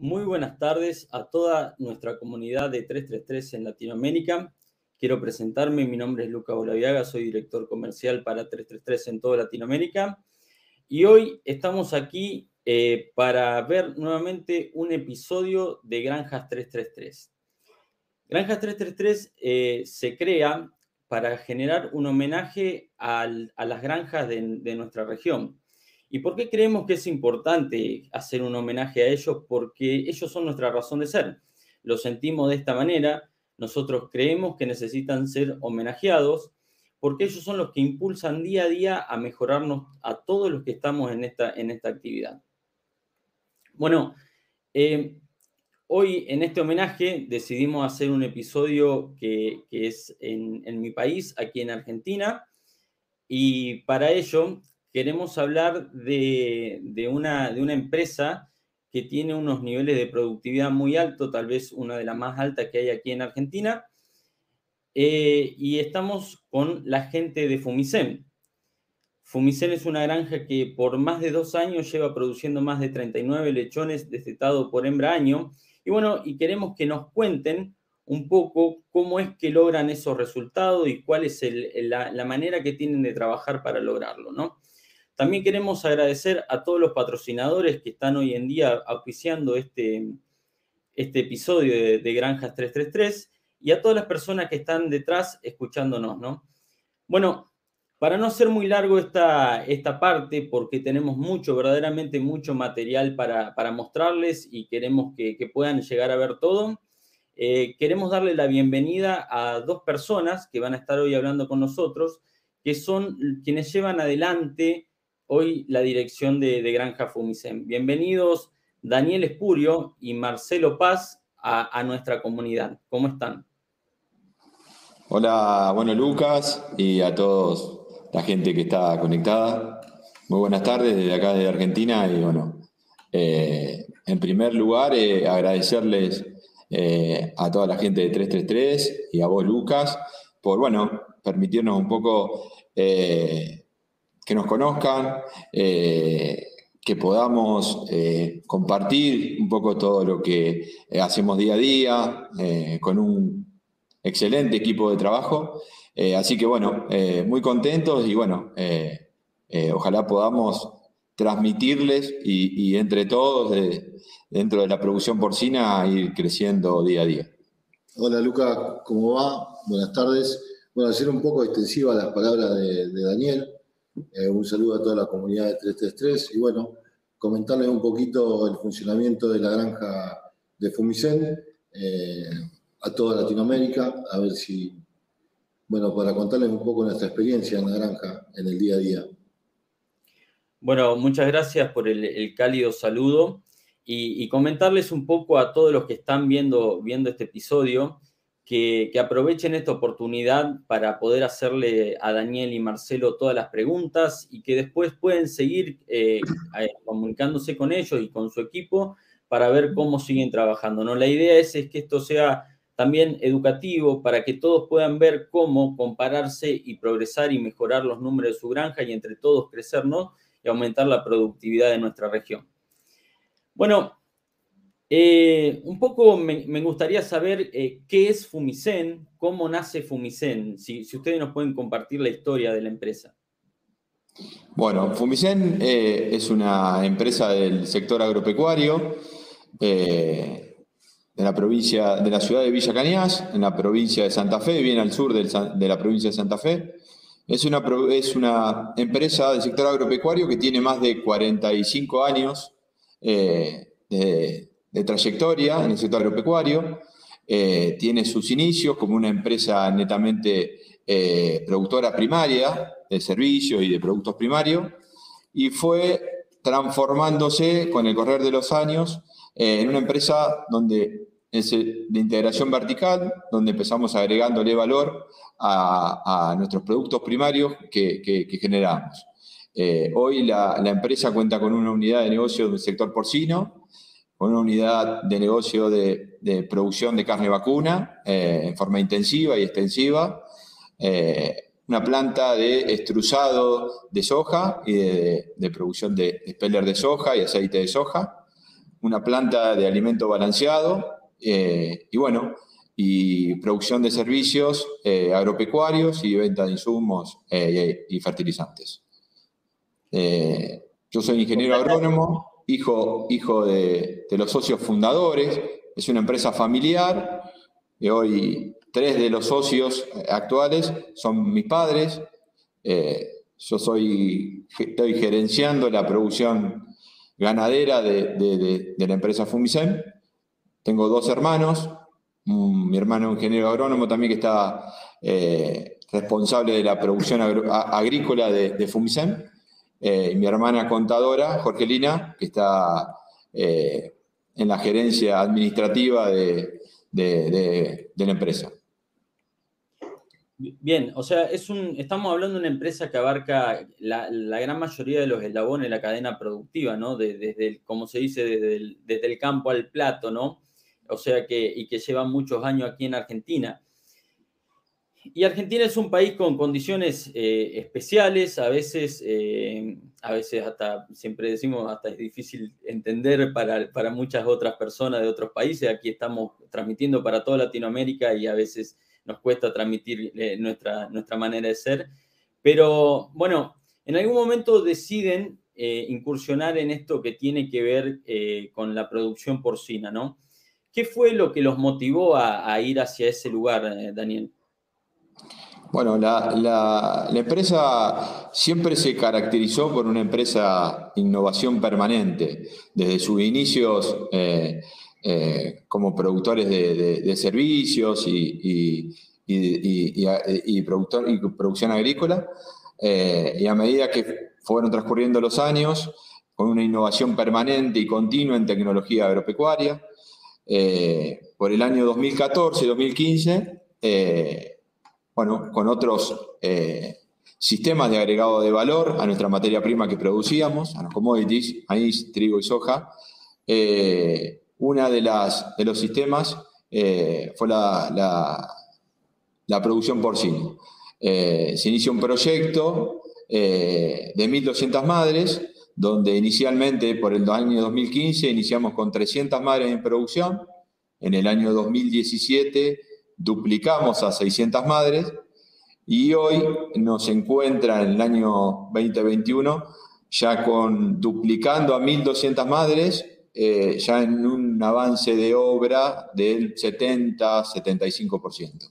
Muy buenas tardes a toda nuestra comunidad de 333 en Latinoamérica. Quiero presentarme, mi nombre es Luca Olaviaga, soy director comercial para 333 en toda Latinoamérica. Y hoy estamos aquí eh, para ver nuevamente un episodio de Granjas 333. Granjas 333 eh, se crea para generar un homenaje a las granjas de nuestra región. ¿Y por qué creemos que es importante hacer un homenaje a ellos? Porque ellos son nuestra razón de ser. Lo sentimos de esta manera. Nosotros creemos que necesitan ser homenajeados porque ellos son los que impulsan día a día a mejorarnos a todos los que estamos en esta, en esta actividad. Bueno, eh, hoy en este homenaje decidimos hacer un episodio que, es en, en mi país, aquí en Argentina, y para ello queremos hablar de, una, empresa que tiene unos niveles de productividad muy altos, tal vez una de las más altas que hay aquí en Argentina. Eh, y estamos con la gente de Fumicen. Fumicen es una granja que por más de dos años lleva produciendo más de 39 lechones destetados por hembra año. Y bueno, y queremos que nos cuenten un poco cómo es que logran esos resultados y cuál es la, la, manera que tienen de trabajar para lograrlo, ¿no? También queremos agradecer a todos los patrocinadores que están hoy en día auspiciando este, este episodio de, Granjas 333 y a todas las personas que están detrás escuchándonos, ¿no? Bueno, para no hacer muy largo esta, esta parte, porque tenemos mucho, verdaderamente mucho material para, mostrarles y queremos que, puedan llegar a ver todo, eh, queremos darle la bienvenida a dos personas que van a estar hoy hablando con nosotros, que son quienes llevan adelante hoy la dirección de, Granja Fumicen. Bienvenidos Daniel Espurio y Marcelo Paz a, nuestra comunidad. ¿Cómo están? Hola, bueno Lucas y a todos la gente que está conectada. Muy buenas tardes desde acá de Argentina y bueno, eh, en primer lugar eh, agradecerles eh, a toda la gente de 333 y a vos Lucas por bueno, permitirnos un poco que nos conozcan, eh, que podamos eh, compartir un poco todo lo que eh, hacemos día a día con un excelente equipo de trabajo. así que bueno, muy contentos y bueno, ojalá podamos transmitirles y, entre todos, dentro de la producción porcina, ir creciendo día a día. Hola Luca, ¿cómo va? Buenas tardes. Bueno, hacer un poco extensiva las palabras de Daniel. Eh, un saludo a toda la comunidad de 333 y bueno, comentarles un poquito el funcionamiento de la granja de Fumicen eh, a toda Latinoamérica, a ver si, bueno, para contarles un poco nuestra experiencia en la granja en el día a día. Bueno, muchas gracias por el, cálido saludo y, comentarles un poco a todos los que están viendo, viendo este episodio que, aprovechen esta oportunidad para poder hacerle a Daniel y Marcelo todas las preguntas y que después pueden seguir eh, eh, comunicándose con ellos y con su equipo para ver cómo siguen trabajando. ¿no? La idea es, es que esto sea también educativo para que todos puedan ver cómo compararse y progresar y mejorar los números de su granja y entre todos crecer y aumentar la productividad de nuestra región. Bueno, eh, un poco me, gustaría saber eh, qué es Fumicen, cómo nace Fumicen, si, ustedes nos pueden compartir la historia de la empresa. Bueno, Fumicen eh, es una empresa del sector agropecuario de la provincia, de la ciudad de Villa Cañas, en la provincia de Santa Fe, bien al sur de la provincia de Santa Fe. Es una, es una empresa del sector agropecuario que tiene más de 45 años de trayectoria en el sector agropecuario. Eh, tiene sus inicios como una empresa netamente eh, productora primaria de servicios y de productos primarios y fue transformándose con el correr de los años eh, en una empresa donde es de integración vertical, donde empezamos agregándole valor a, nuestros productos primarios que, generamos. hoy la, la, empresa cuenta con una unidad de negocio del sector porcino, con una unidad de negocio de, producción de carne vacuna eh, en forma intensiva y extensiva, eh, una planta de extrusado de soja y de, producción de speller de soja y aceite de soja, una planta de alimento balanceado y bueno, y producción de servicios agropecuarios y venta de insumos y fertilizantes. yo soy ingeniero agrónomo, hijo, hijo de, de los socios fundadores, es una empresa familiar, hoy tres de los socios actuales son mis padres. Eh, yo soy, estoy gerenciando la producción ganadera de, la empresa Fumicem. Tengo dos hermanos, mi hermano ingeniero agrónomo también que está eh, responsable de la producción agrícola de, Fumicem. Eh, mi hermana contadora, Jorgelina, que está en la gerencia administrativa de, la empresa. Bien, o sea, es un, estamos hablando de una empresa que abarca la, gran mayoría de los eslabones de la cadena productiva, ¿no? desde, el, como se dice, desde el, campo al plato, ¿no? O sea, que, y que lleva muchos años aquí en Argentina. Y Argentina es un país con condiciones eh, especiales, a veces, eh, a veces hasta, siempre decimos, hasta es difícil entender para, para, muchas otras personas de otros países. Aquí estamos transmitiendo para toda Latinoamérica y a veces nos cuesta transmitir eh, nuestra, nuestra manera de ser. Pero bueno, en algún momento deciden incursionar en esto que tiene que ver con la producción porcina, ¿no? ¿Qué fue lo que los motivó a, a ir hacia ese lugar, Daniel? Bueno, la, empresa siempre se caracterizó por una empresa innovación permanente, desde sus inicios eh, eh, como productores de, servicios y, y, producción agrícola, eh, y a medida que fueron transcurriendo los años, con una innovación permanente y continua en tecnología agropecuaria, por el año 2014-2015, bueno, con otros eh, sistemas de agregado de valor a nuestra materia prima que producíamos, a los commodities, maíz, trigo y soja. Eh, una de, las, de los sistemas eh, fue la, la, producción porcina. se inició un proyecto de 1.200 madres, donde inicialmente por el año 2015 iniciamos con 300 madres en producción, en el año 2017 duplicamos a 600 madres y hoy nos encuentra en el año 2021 ya con duplicando a 1.200 madres, eh, ya en un avance de obra del 70-75%.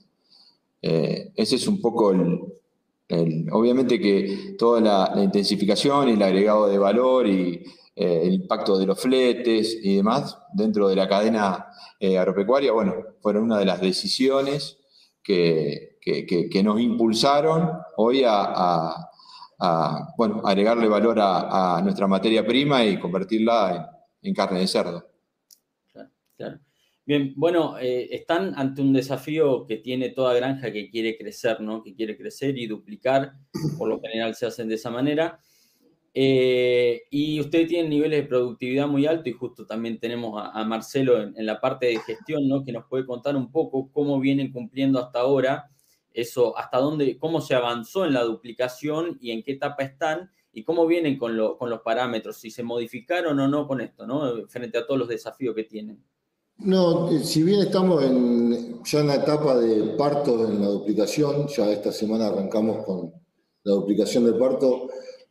Eh, ese es un poco el, obviamente que toda la, intensificación y el agregado de valor y eh, el impacto de los fletes y demás dentro de la cadena eh, agropecuaria, bueno, fueron una de las decisiones que, nos impulsaron hoy a, bueno, agregarle valor a, nuestra materia prima y convertirla en, carne de cerdo. Claro, Bien, bueno, eh, están ante un desafío que tiene toda granja que quiere crecer, ¿no? Que quiere crecer y duplicar, por lo general se hacen de esa manera. Eh, y ustedes tienen niveles de productividad muy altos y justo también tenemos a, Marcelo en, la parte de gestión, ¿no? Que nos puede contar un poco cómo vienen cumpliendo hasta ahora eso, hasta dónde, cómo se avanzó en la duplicación y en qué etapa están y cómo vienen con, con los parámetros, si se modificaron o no con esto, ¿no? Frente a todos los desafíos que tienen. No, eh, si bien estamos ya en la etapa de parto en la duplicación, ya esta semana arrancamos con la duplicación de parto,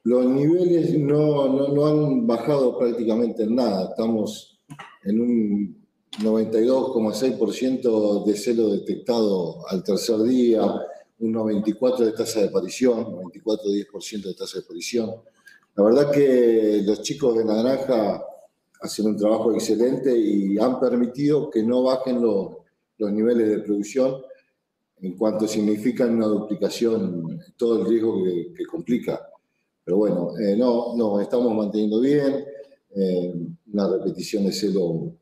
los niveles no, han bajado prácticamente en nada. Estamos en un 92,6% de celo detectado al tercer día, un 94% de tasa de aparición, 94-10% de tasa de aparición. La verdad que los chicos de la granja hacen un trabajo excelente y han permitido que no bajen los, niveles de producción en cuanto significan una duplicación, todo el riesgo que complica. Pero bueno, eh, no, no, estamos manteniendo bien, eh, una repetición de celo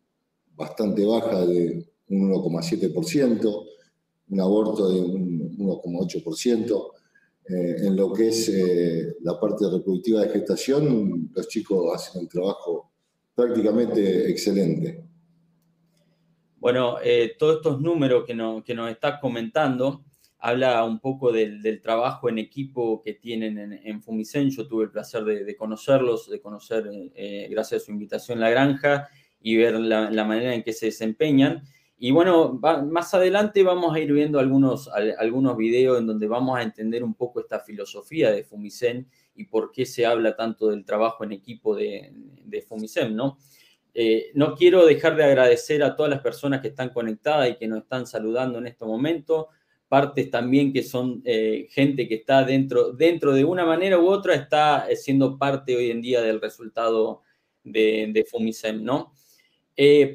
bastante baja de un 1,7%, un aborto de un 1,8%. Eh, en lo que es la parte reproductiva de gestación, los chicos hacen un trabajo prácticamente excelente. Bueno, todos estos números que, que nos estás comentando, habla un poco del, trabajo en equipo que tienen en, Fumicen. Yo tuve el placer de, conocerlos, de conocer, eh, gracias a su invitación, la granja. y ver la, manera en que se desempeñan. Y bueno, más adelante vamos a ir viendo algunos, algunos videos en donde vamos a entender un poco esta filosofía de Fumicen y por qué se habla tanto del trabajo en equipo de, de Fumicen, ¿no? Eh, no quiero dejar de agradecer a todas las personas que están conectadas y que nos están saludando en este momento, partes también que son eh, gente que está dentro, dentro de una manera u otra, está eh, siendo parte hoy en día del resultado de, de Fumicem, ¿no?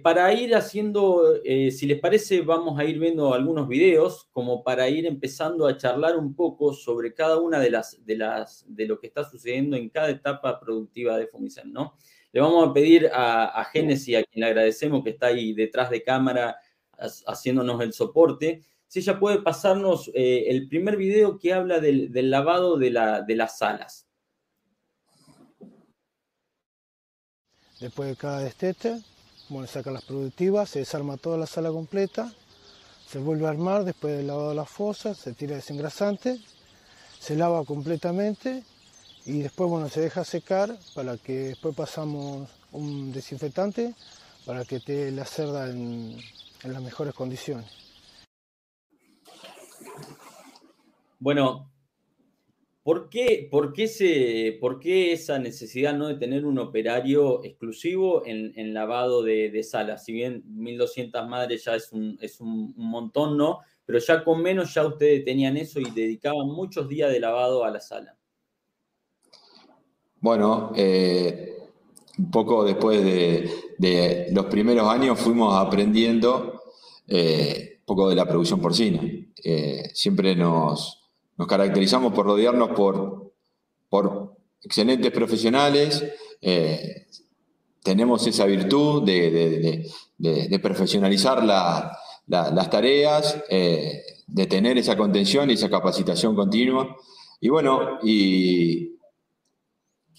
para ir haciendo, si les parece, vamos a ir viendo algunos videos como para ir empezando a charlar un poco sobre cada una de las, de las, de lo que está sucediendo en cada etapa productiva de Fumicem, ¿no? Le vamos a pedir a, a Génesis, a quien le agradecemos que está ahí detrás de cámara haciéndonos el soporte, si ella puede pasarnos eh, el primer video que habla del, lavado de, las salas. Después de cada destete, bueno, saca las productivas, se desarma toda la sala completa, se vuelve a armar después del lavado de las fosas, se tira desengrasante, se lava completamente y después bueno, se deja secar para que después pasamos un desinfectante para que esté la cerda en, las mejores condiciones. Bueno, ¿por qué, por qué, por qué esa necesidad ¿no? de tener un operario exclusivo en, lavado de, salas? Si bien 1.200 madres ya es un, es un, montón, ¿no? Pero ya con menos ya ustedes tenían eso y dedicaban muchos días de lavado a la sala. Bueno, eh, un poco después de, los primeros años fuimos aprendiendo eh, un poco de la producción porcina. Eh, siempre nos, caracterizamos por rodearnos por, por excelentes profesionales. tenemos esa virtud de, profesionalizar las tareas, de tener esa contención y esa capacitación continua. Y bueno, y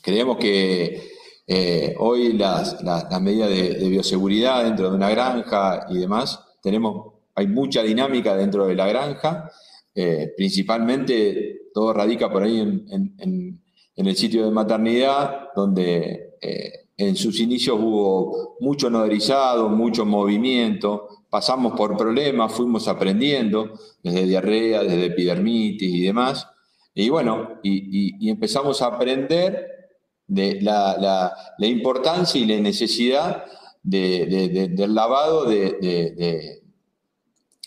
Creemos que eh, hoy las, medidas de, bioseguridad dentro de una granja y demás, tenemos, hay mucha dinámica dentro de la granja, eh, principalmente todo radica por ahí en, el sitio de maternidad, donde eh, en sus inicios hubo mucho noderizado, mucho movimiento, pasamos por problemas, fuimos aprendiendo, desde diarrea, desde epidermitis y demás, y bueno, y empezamos a aprender de la, importancia y la necesidad del lavado de,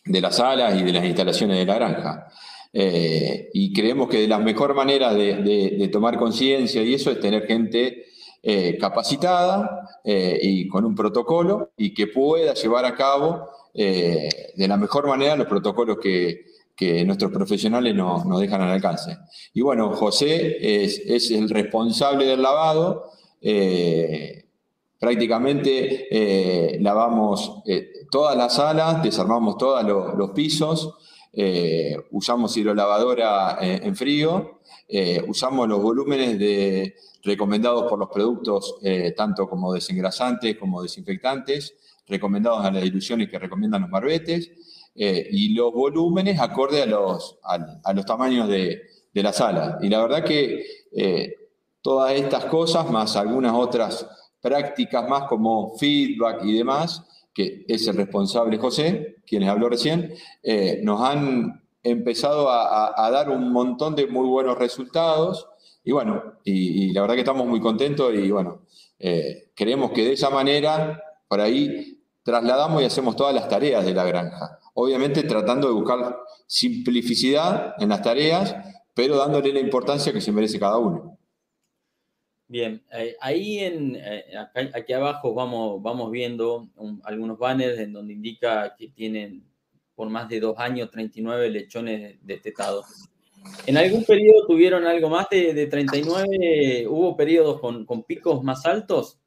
las salas y de las instalaciones de la granja. Eh, y creemos que de las mejores maneras de, tomar conciencia y eso es tener gente eh, capacitada eh, y con un protocolo y que pueda llevar a cabo de la mejor manera los protocolos que, que nuestros profesionales nos, dejan al alcance. Y bueno, José es, el responsable del lavado. Prácticamente eh, lavamos eh, todas las salas, desarmamos todos los, pisos, usamos hidrolavadora en frío, usamos los volúmenes de, recomendados por los productos, tanto como desengrasantes como desinfectantes, recomendados a las diluciones que recomiendan los marbetes. Eh, y los volúmenes acorde a los, a, los tamaños de, la sala. Y la verdad que eh, todas estas cosas, más algunas otras prácticas más como feedback y demás, que es el responsable José, quien habló recién, eh, nos han empezado a, dar un montón de muy buenos resultados. Y bueno, y, la verdad que estamos muy contentos y bueno, creemos que de esa manera, por ahí, trasladamos y hacemos todas las tareas de la granja obviamente tratando de buscar simplicidad en las tareas, pero dándole la importancia que se merece cada uno. Bien, eh, ahí en, eh, aquí abajo vamos, vamos viendo algunos banners en donde indica que tienen por más de dos años 39 lechones destetados. ¿En algún periodo tuvieron algo más de, 39? ¿Hubo periodos con, con picos más altos?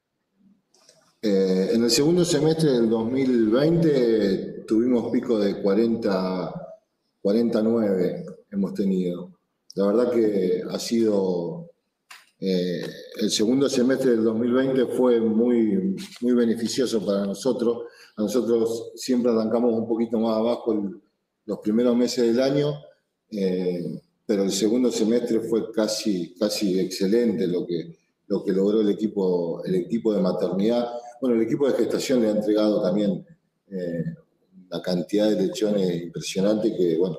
Eh, en el segundo semestre del 2020 tuvimos pico de 40, 49 hemos tenido. La verdad que ha sido, el segundo semestre del 2020 fue muy, muy beneficioso para nosotros. A nosotros siempre arrancamos un poquito más abajo los primeros meses del año, eh, pero el segundo semestre fue casi, casi excelente lo que, lo que logró el equipo, el equipo de maternidad Bueno, el equipo de gestación le ha entregado también eh, cantidad de lechones impresionante que, bueno,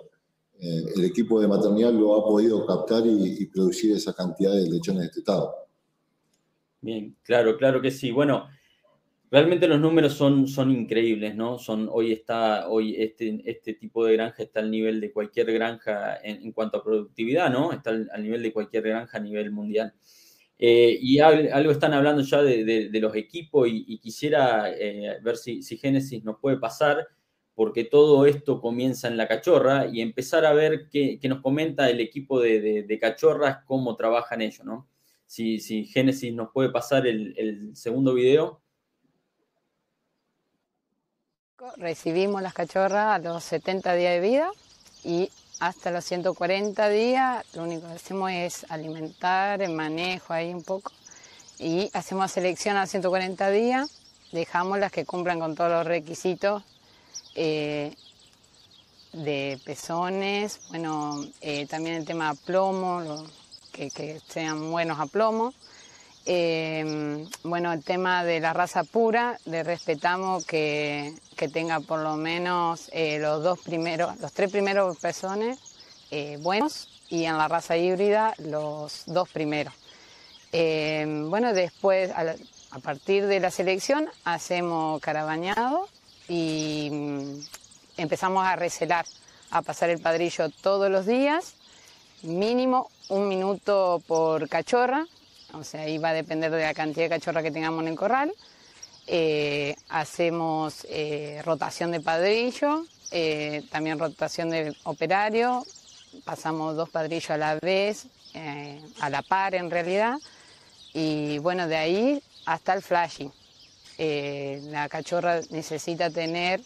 eh, el equipo de maternidad lo ha podido captar y, producir esa cantidad de lechones destetados. Bien, claro, claro que sí. Bueno, realmente los números son, son increíbles, ¿no? Son, hoy está, hoy este, este tipo de granja está al nivel de cualquier granja en, cuanto a productividad, ¿no? Está al, nivel de cualquier granja a nivel mundial. Eh, y algo están hablando ya de, los equipos y, quisiera eh, ver si, si Génesis nos puede pasar porque todo esto comienza en la cachorra y empezar a ver qué, nos comenta el equipo de, cachorras, cómo trabajan ellos, ¿no? Si, si Génesis nos puede pasar el, segundo video. Recibimos las cachorras a los 70 días de vida y hasta los 140 días lo único que hacemos es alimentar, el manejo ahí un poco y hacemos selección a 140 días, dejamos las que cumplan con todos los requisitos eh, de pezones, bueno, eh, también el tema de plomo, que, sean buenos a plomo. Eh, bueno, el tema de la raza pura, le respetamos que, tenga por lo menos los dos primeros, los tres primeros pezones buenos y en la raza híbrida los dos primeros. bueno, después, a, partir de la selección, hacemos carabañado y mm, empezamos a recelar, a pasar el padrillo todos los días, mínimo un minuto por cachorra, o sea, ahí va a depender de la cantidad de cachorra que tengamos en el corral. Eh, hacemos eh, rotación de padrillo, eh, también rotación de operario, pasamos dos padrillos a la vez, a la par en realidad, y bueno, de ahí hasta el flashing. La cachorra necesita tener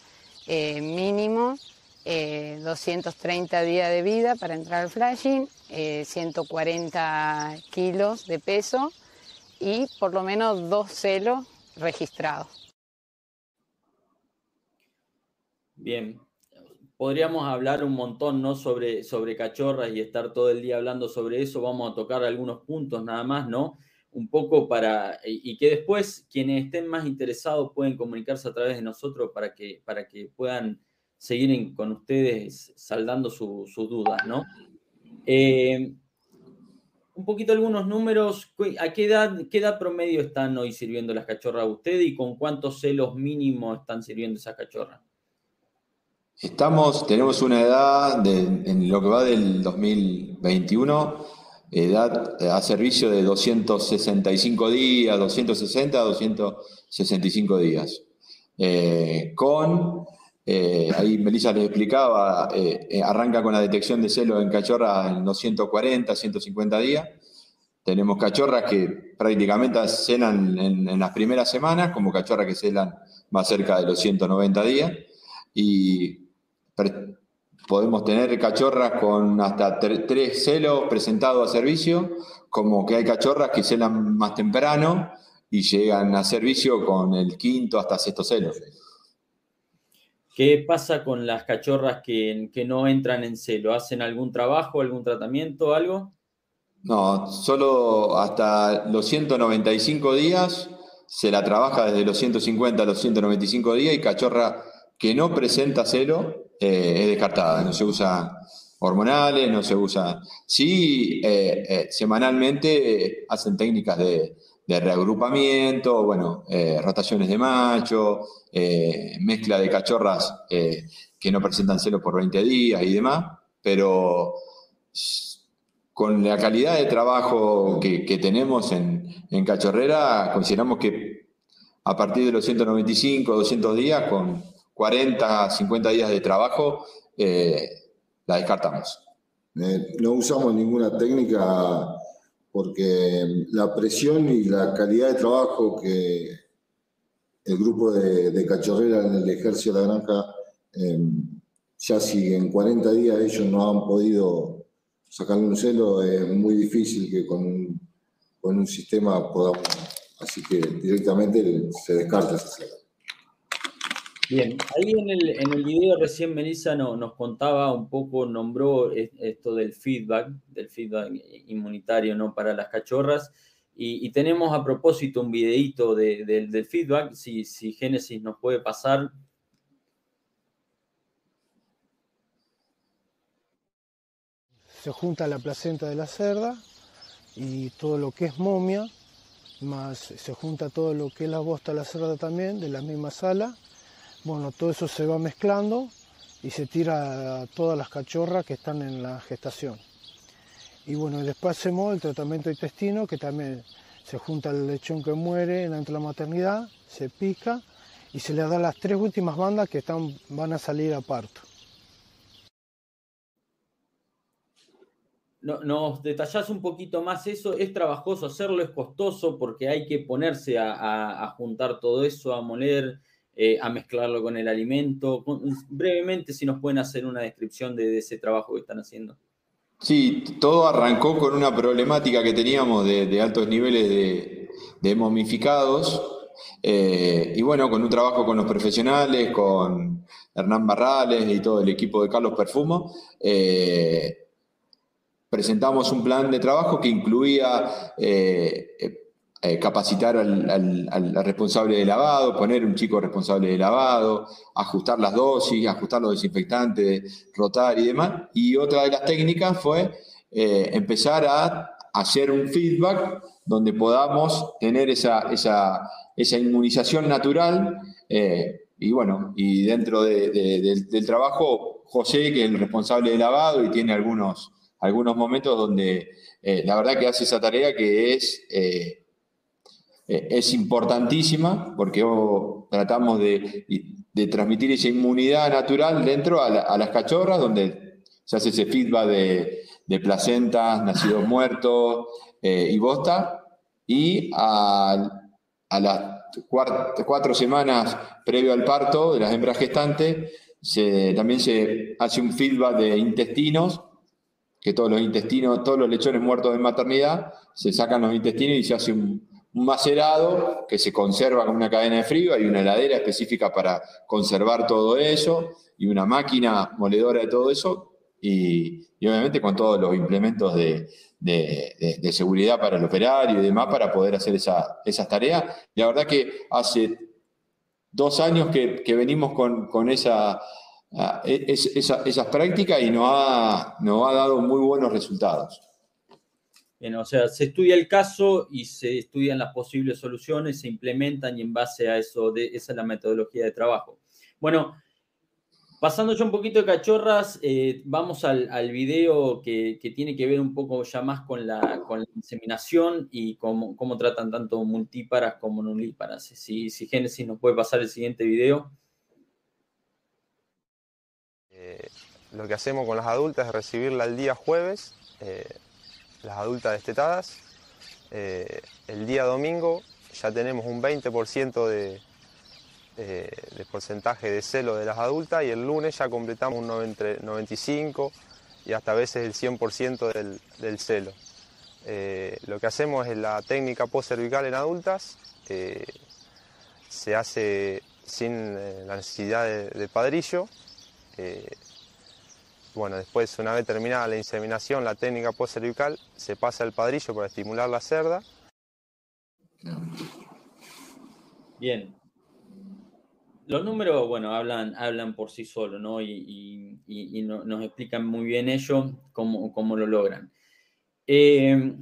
eh, mínimo 230 eh, días de vida para entrar al flashing, 140 kilos de peso y por lo menos dos celos registrados. Bien, podríamos hablar un montón ¿no? sobre, sobre cachorras y estar todo el día hablando sobre eso. Vamos a tocar algunos puntos nada más, ¿no? un poco para, y que después quienes estén más interesados pueden comunicarse a través de nosotros para que, para que puedan seguir con ustedes saldando sus dudas, ¿no? Eh, un poquito algunos números, ¿a qué edad, qué edad promedio están hoy sirviendo las cachorras a ustedes y con cuántos celos mínimos están sirviendo esas cachorras? Estamos, tenemos una edad en lo que va del 2021 edad a servicio de 265 días, 260 a 265 días. Eh, con, eh, ahí Melissa les explicaba, eh, arranca con la detección de celos en cachorras en 240, 150 días. Tenemos cachorras que prácticamente celan en, en las primeras semanas, como cachorras que celan más cerca de los 190 días. Y Podemos tener cachorras con hasta tres celos presentados a servicio, como que hay cachorras que celan más temprano y llegan a servicio con el quinto hasta sexto celo. ¿Qué pasa con las cachorras que, no entran en celo? ¿Hacen algún trabajo, algún tratamiento, algo? No, solo hasta los 195 días se la trabaja desde los 150 a los 195 días y cachorra que no presenta celo eh, es descartada, no se usa hormonales, no se usa... Sí, eh, eh, semanalmente hacen técnicas de, reagrupamiento, bueno, rotaciones de macho, mezcla de cachorras que no presentan celo por 20 días y demás, pero con la calidad de trabajo que, tenemos en, en, cachorrera, consideramos que a partir de los 195, 200 días, con, 40, 50 días de trabajo, eh, la descartamos. Eh, no usamos ninguna técnica porque la presión y la calidad de trabajo que el grupo de, cachorrera en el ejército de la granja, eh, ya si en 40 días ellos no han podido sacarle un celo, es muy difícil que con con un sistema podamos, así que directamente se descarta ese celo. Bien, ahí en el, en el video recién Melissa nos contaba un poco, nombró esto del feedback, del feedback inmunitario ¿no? para las cachorras. Y, tenemos a propósito un videito del feedback, si, si Génesis nos puede pasar. Se junta la placenta de la cerda y todo lo que es momia, más se junta todo lo que es la bosta de la cerda también, de la misma sala. Bueno, todo eso se va mezclando y se tira todas las cachorras que están en la gestación. Y bueno, después hacemos el tratamiento intestino, que también se junta el lechón que muere dentro de la maternidad, se pica y se le da las tres últimas bandas que están, van a salir a parto. ¿Nos detallás un poquito más eso? ¿Es trabajoso hacerlo? ¿Es costoso? Porque hay que ponerse a, juntar todo eso, a moler, eh, a mezclarlo con el alimento. Brevemente, si nos pueden hacer una descripción de ese trabajo que están haciendo. Sí, todo arrancó con una problemática que teníamos de, altos niveles de, momificados. Eh, y bueno, con un trabajo con los profesionales, con Hernán Barrales y todo el equipo de Carlos Perfumo, eh, presentamos un plan de trabajo que incluía eh, capacitar al, responsable de lavado, poner un chico responsable de lavado, ajustar las dosis, ajustar los desinfectantes, rotar y demás. Y otra de las técnicas fue eh, empezar a hacer un feedback donde podamos tener esa, inmunización natural. Eh, y bueno, y dentro del trabajo, José, que es el responsable de lavado y tiene algunos, algunos momentos donde la verdad que hace esa tarea que es eh, es importantísima porque tratamos de, transmitir esa inmunidad natural dentro a, las cachorras, donde se hace ese feedback de, placentas, nacidos muertos eh, y bosta, y a, las cuatro, semanas previo al parto de las hembras gestantes, también se hace un feedback de intestinos, que todos los intestinos, todos los lechones muertos de maternidad, se sacan los intestinos y se hace un, un macerado que se conserva con una cadena de frío, hay una heladera específica para conservar todo eso y una máquina moledora de todo eso y, obviamente con todos los implementos de, seguridad para el operario y demás para poder hacer esa, esas tareas. La verdad que hace dos años que, venimos con, esa, esas prácticas y nos ha, nos ha dado muy buenos resultados o sea, se estudia el caso y se estudian las posibles soluciones, se implementan y en base a eso, de, esa es la metodología de trabajo. Bueno, pasando ya un poquito de cachorras, eh, vamos al, video que, tiene que ver un poco ya más con la, inseminación y cómo, cómo, tratan tanto multíparas como nulíparas. Si, si Génesis nos puede pasar el siguiente video. Eh, lo que hacemos con las adultas es recibirla el día jueves. Eh, las adultas destetadas. Eh, el día domingo ya tenemos un 20% de, de, porcentaje de celo de las adultas y el lunes ya completamos un 95 y hasta a veces el 100% del, del, celo. Eh, lo que hacemos es la técnica post-cervical en adultas, eh, se hace sin la necesidad de padrillo, bueno, después, una vez terminada la inseminación, la técnica post-cervical, se pasa el padrillo para estimular la cerda. Bien. Los números, bueno, hablan, hablan por sí solos, ¿no? Y, nos explican muy bien ello, cómo, cómo lo logran. Eh,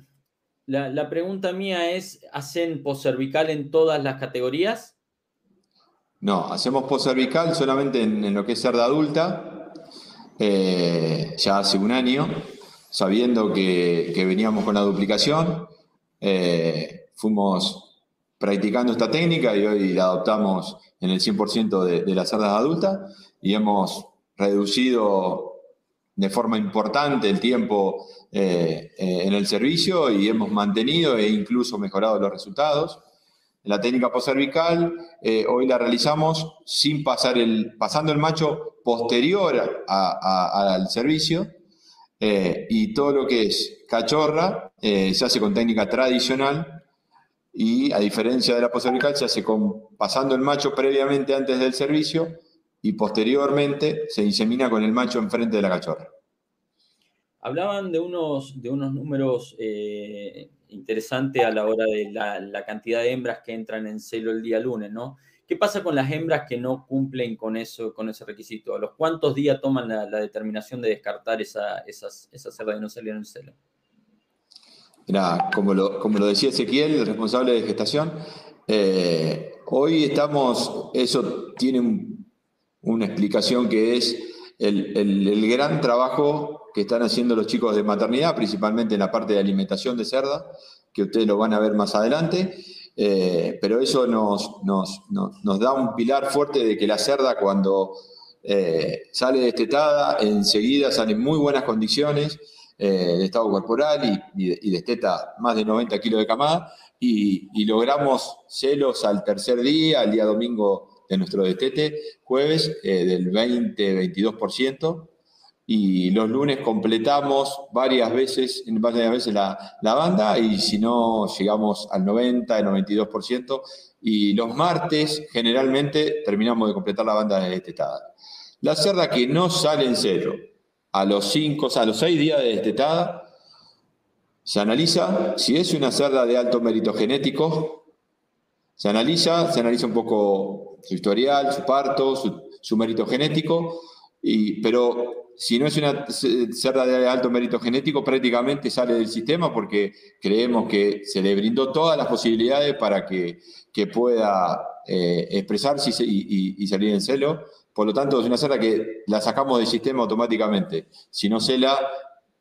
la, pregunta mía es, ¿hacen post-cervical en todas las categorías? No, hacemos post-cervical solamente en, en, lo que es cerda adulta, eh, ya hace un año, sabiendo que, veníamos con la duplicación, eh, fuimos practicando esta técnica y hoy la adoptamos en el 100% de, las cerdas adultas y hemos reducido de forma importante el tiempo eh, en el servicio y hemos mantenido e incluso mejorado los resultados. La técnica post-cervical eh, hoy la realizamos sin pasar el, pasando el macho posterior al servicio eh, y todo lo que es cachorra eh, se hace con técnica tradicional y a diferencia de la post-cervical se hace con, pasando el macho previamente antes del servicio y posteriormente se insemina con el macho enfrente de la cachorra. Hablaban de unos, de unos números interesante a la hora de la, cantidad de hembras que entran en celo el día lunes, ¿no? ¿Qué pasa con las hembras que no cumplen con, eso, con ese requisito? ¿A los cuántos días toman la, determinación de descartar esa, esas, esas cerdas que no salieron en celo? Mira, como lo, como lo decía Ezequiel, el responsable de gestación, eh, hoy estamos, eso tiene una explicación que es el, gran trabajo que están haciendo los chicos de maternidad, principalmente en la parte de alimentación de cerda, que ustedes lo van a ver más adelante, eh, pero eso nos, nos, da un pilar fuerte de que la cerda cuando eh, sale destetada, enseguida sale en muy buenas condiciones eh, de estado corporal y, desteta más de 90 kilos de camada, y, logramos celos al tercer día, al día domingo de nuestro destete, jueves del 20-22%, y los lunes completamos varias veces, varias veces la, la, banda, y si no, llegamos al 90, el 92%, y los martes generalmente terminamos de completar la banda destetada. La cerda que no sale en cero a los 5, o a los 6 días de destetada, se analiza si es una cerda de alto mérito genético, se analiza, se analiza un poco su historial, su parto, su, mérito genético, y, pero si no es una cerda de alto mérito genético, prácticamente sale del sistema porque creemos que se le brindó todas las posibilidades para que, pueda eh, expresarse y, salir en celo. Por lo tanto, es una cerda que la sacamos del sistema automáticamente. Si no cela,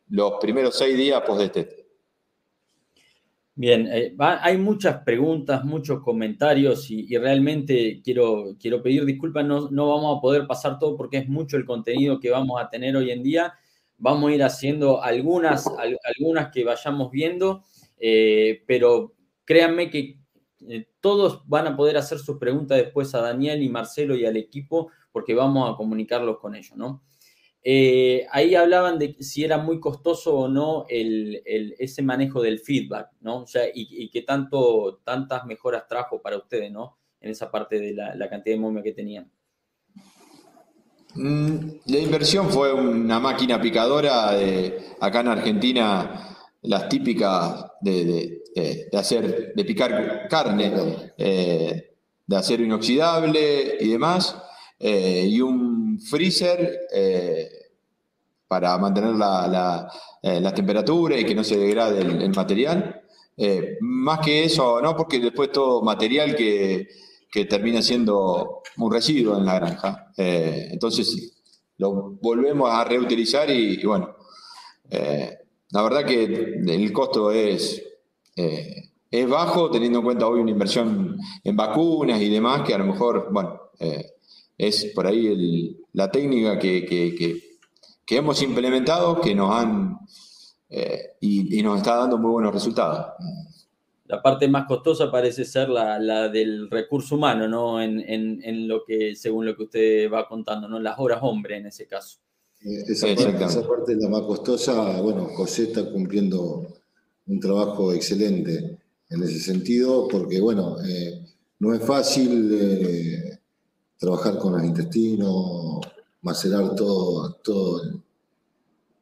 los primeros seis días post Bien, eh, hay muchas preguntas, muchos comentarios y, realmente quiero, quiero pedir disculpas, no, no, vamos a poder pasar todo porque es mucho el contenido que vamos a tener hoy en día. Vamos a ir haciendo algunas, algunas que vayamos viendo, eh, pero créanme que eh, todos van a poder hacer sus preguntas después a Daniel y Marcelo y al equipo porque vamos a comunicarlos con ellos, ¿no? Eh, ahí hablaban de si era muy costoso o no el, ese manejo del feedback, ¿no? O sea, y, que tanto, tantas mejoras trajo para ustedes, ¿no? En esa parte de la, cantidad de momia que tenían. Mm, la inversión fue una máquina picadora de, acá en Argentina, las típicas de, hacer, de picar carne, eh, de acero inoxidable y demás, eh, y un freezer eh, para mantener la, eh, la, temperatura y que no se degrade el, material. Eh, más que eso, no, porque después todo material que, termina siendo un residuo en la granja. entonces lo volvemos a reutilizar y, bueno, la verdad que el costo es, es bajo teniendo en cuenta hoy una inversión en vacunas y demás que a lo mejor, bueno, es por ahí la técnica que, hemos implementado que nos han eh, y, nos está dando muy buenos resultados. La parte más costosa parece ser la, del recurso humano, ¿no? En, lo que, según lo que usted va contando, ¿no? Las horas hombre en ese caso. Eh, esa, parte, es la más costosa. Bueno, José está cumpliendo un trabajo excelente en ese sentido, porque, bueno, eh, no es fácil trabajar con el intestino, macerar todo, todo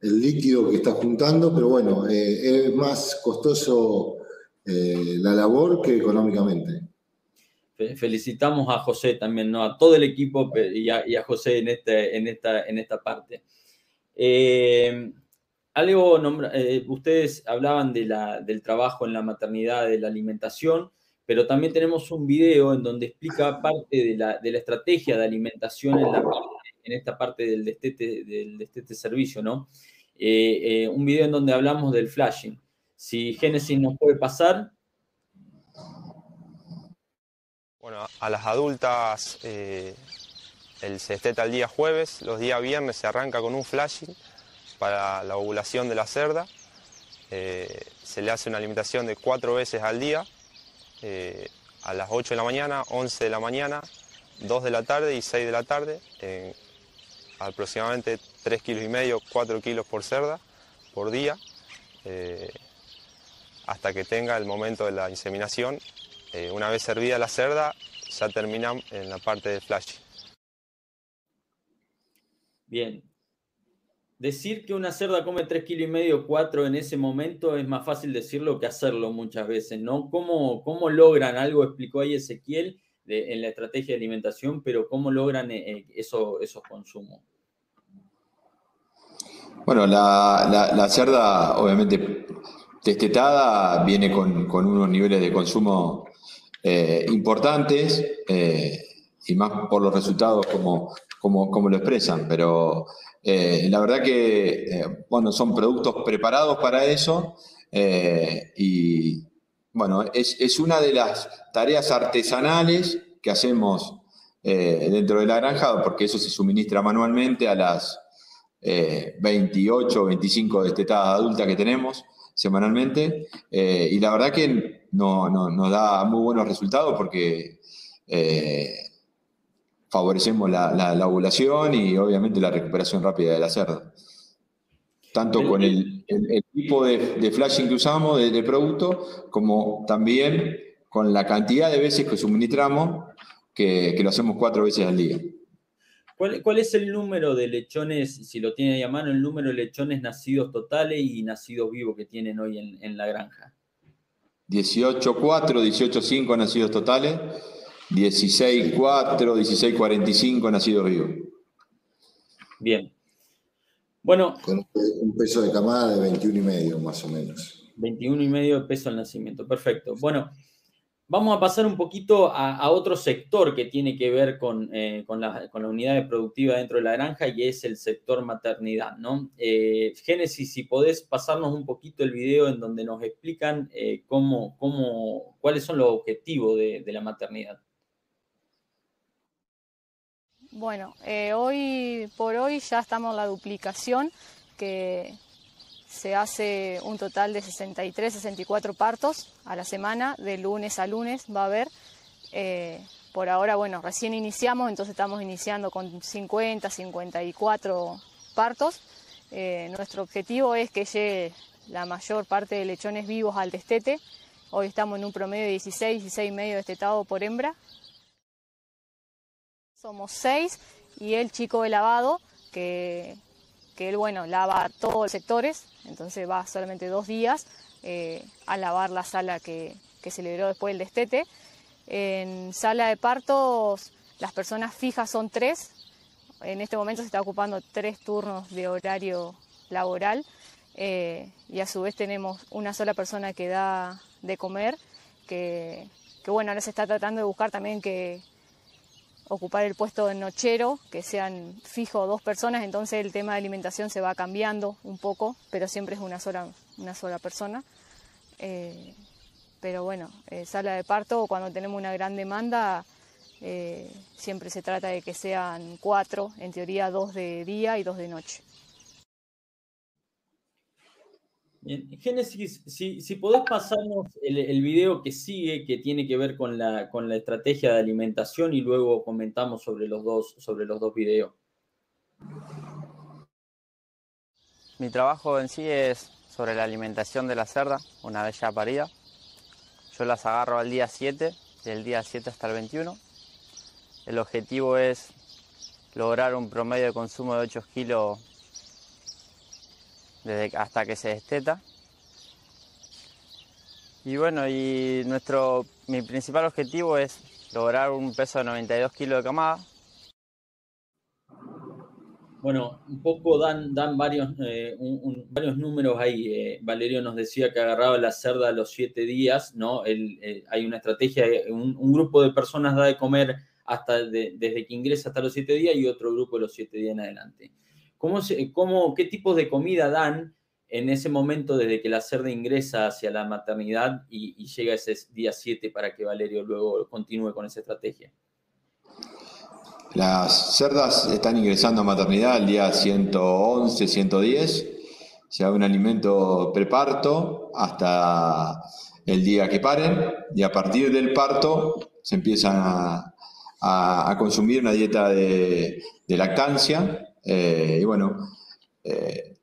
el, líquido que está juntando, pero bueno, eh, es más costoso eh, la labor que económicamente. Felicitamos a José también, ¿no? a todo el equipo y a, José en, este, en, esta, en esta parte. Eh, algo, ustedes hablaban de la, del trabajo en la maternidad, de la alimentación pero también tenemos un video en donde explica parte de la, estrategia de alimentación en, esta parte del destete, del destete servicio, ¿no? Eh, eh, un video en donde hablamos del flashing. Si Génesis nos puede pasar. Bueno, a las adultas eh, el se desteta el día jueves, los días viernes se arranca con un flashing para la ovulación de la cerda. se le hace una alimentación de cuatro veces al día eh, a las 8 de la mañana, 11 de la mañana, 2 de la tarde y 6 de la tarde, en aproximadamente 3 kilos y medio, 4 kilos por cerda por día, eh, hasta que tenga el momento de la inseminación. Eh, una vez servida la cerda, ya termina en la parte de flash. Bien. Decir que una cerda come 3 kilos y medio, 4 en ese momento es más fácil decirlo que hacerlo muchas veces, ¿no? ¿Cómo, cómo logran, algo explicó ahí Ezequiel en la estrategia de alimentación, pero cómo logran eh, eso, esos consumos? Bueno, la, cerda, obviamente, destetada, viene con, unos niveles de consumo eh, importantes eh, y más por los resultados como, como, lo expresan, pero eh, la verdad que, bueno, son productos preparados para eso y, bueno, es, es, una de las tareas artesanales que hacemos dentro de la granja, porque eso se suministra manualmente a las 28 o 25 destetadas adultas que tenemos semanalmente. Eh, y la verdad que no, nos da muy buenos resultados porque eh, favorecemos la, ovulación y obviamente la recuperación rápida de la cerda. Tanto con el, tipo de, flashing que usamos de, producto, como también con la cantidad de veces que suministramos, que lo hacemos cuatro veces al día. ¿Cuál, es el número de lechones, si lo tiene ahí a mano, el número de lechones nacidos totales y nacidos vivos que tienen hoy en, la granja? 18.4, 18.5 nacidos totales, 16.4, 16.45 nacidos vivos. Bien. Bueno. Con un peso de camada de 21 y medio, más o menos. 21 y medio de peso al nacimiento, perfecto. Bueno, Vamos a pasar un poquito a, otro sector que tiene que ver eh, con, la, unidad productiva dentro de la granja y es el sector maternidad, ¿no? Eh, Génesis, si podés pasarnos un poquito el video en donde nos explican eh, cómo, cómo, cuáles son los objetivos de, de la maternidad. Bueno, hoy por hoy ya estamos en la duplicación que se hace un total de 63, 64 partos a la semana, de lunes a lunes va a haber. Eh, por ahora, bueno, recién iniciamos, entonces estamos iniciando con 50, 54 partos. Eh, nuestro objetivo es que llegue la mayor parte de lechones vivos al destete. Hoy estamos en un promedio de 16, 16 y medio destetado por hembra. Somos seis y el chico de lavado, que, que él, bueno, lava todos los sectores, entonces va solamente dos días eh, a lavar la sala que, se liberó después del destete. En sala de partos las personas fijas son tres, en este momento se está ocupando tres turnos de horario laboral eh, y a su vez tenemos una sola persona que da de comer, que, que bueno, ahora se está tratando de buscar también que, ocupar el puesto de nochero, que sean fijo dos personas, entonces el tema de alimentación se va cambiando un poco, pero siempre es una sola, una sola persona. Eh, pero bueno, eh, sala de parto, cuando tenemos una gran demanda, eh, siempre se trata de que sean cuatro, en teoría dos de día y dos de noche. Bien, Génesis, si, si podés pasarnos el, video que sigue, que tiene que ver con la, con la estrategia de alimentación y luego comentamos sobre los dos, sobre los dos videos. Mi trabajo en sí es sobre la alimentación de la cerda, una vez ya parida. Yo las agarro al día 7, del día 7 hasta el 21. El objetivo es lograr un promedio de consumo de 8 kilos hasta que se desteta. Y bueno, y nuestro, mi principal objetivo es lograr un peso de 92 kilos de camada. Bueno, un poco dan, dan varios, eh, varios números ahí. Eh, Valerio nos decía que agarraba la cerda a los siete días, ¿no? Eh, hay una estrategia, un, grupo de personas da de comer hasta desde que ingresa hasta los siete días y otro grupo los siete días en adelante. ¿Cómo, ¿Qué tipos de comida dan en ese momento desde que la cerda ingresa hacia la maternidad y, llega ese día 7 para que Valerio luego continúe con esa estrategia? Las cerdas están ingresando a maternidad el día 111, 110. Se da un alimento preparto hasta el día que paren y a partir del parto se empiezan a, consumir una dieta de, lactancia eh, y bueno, eh,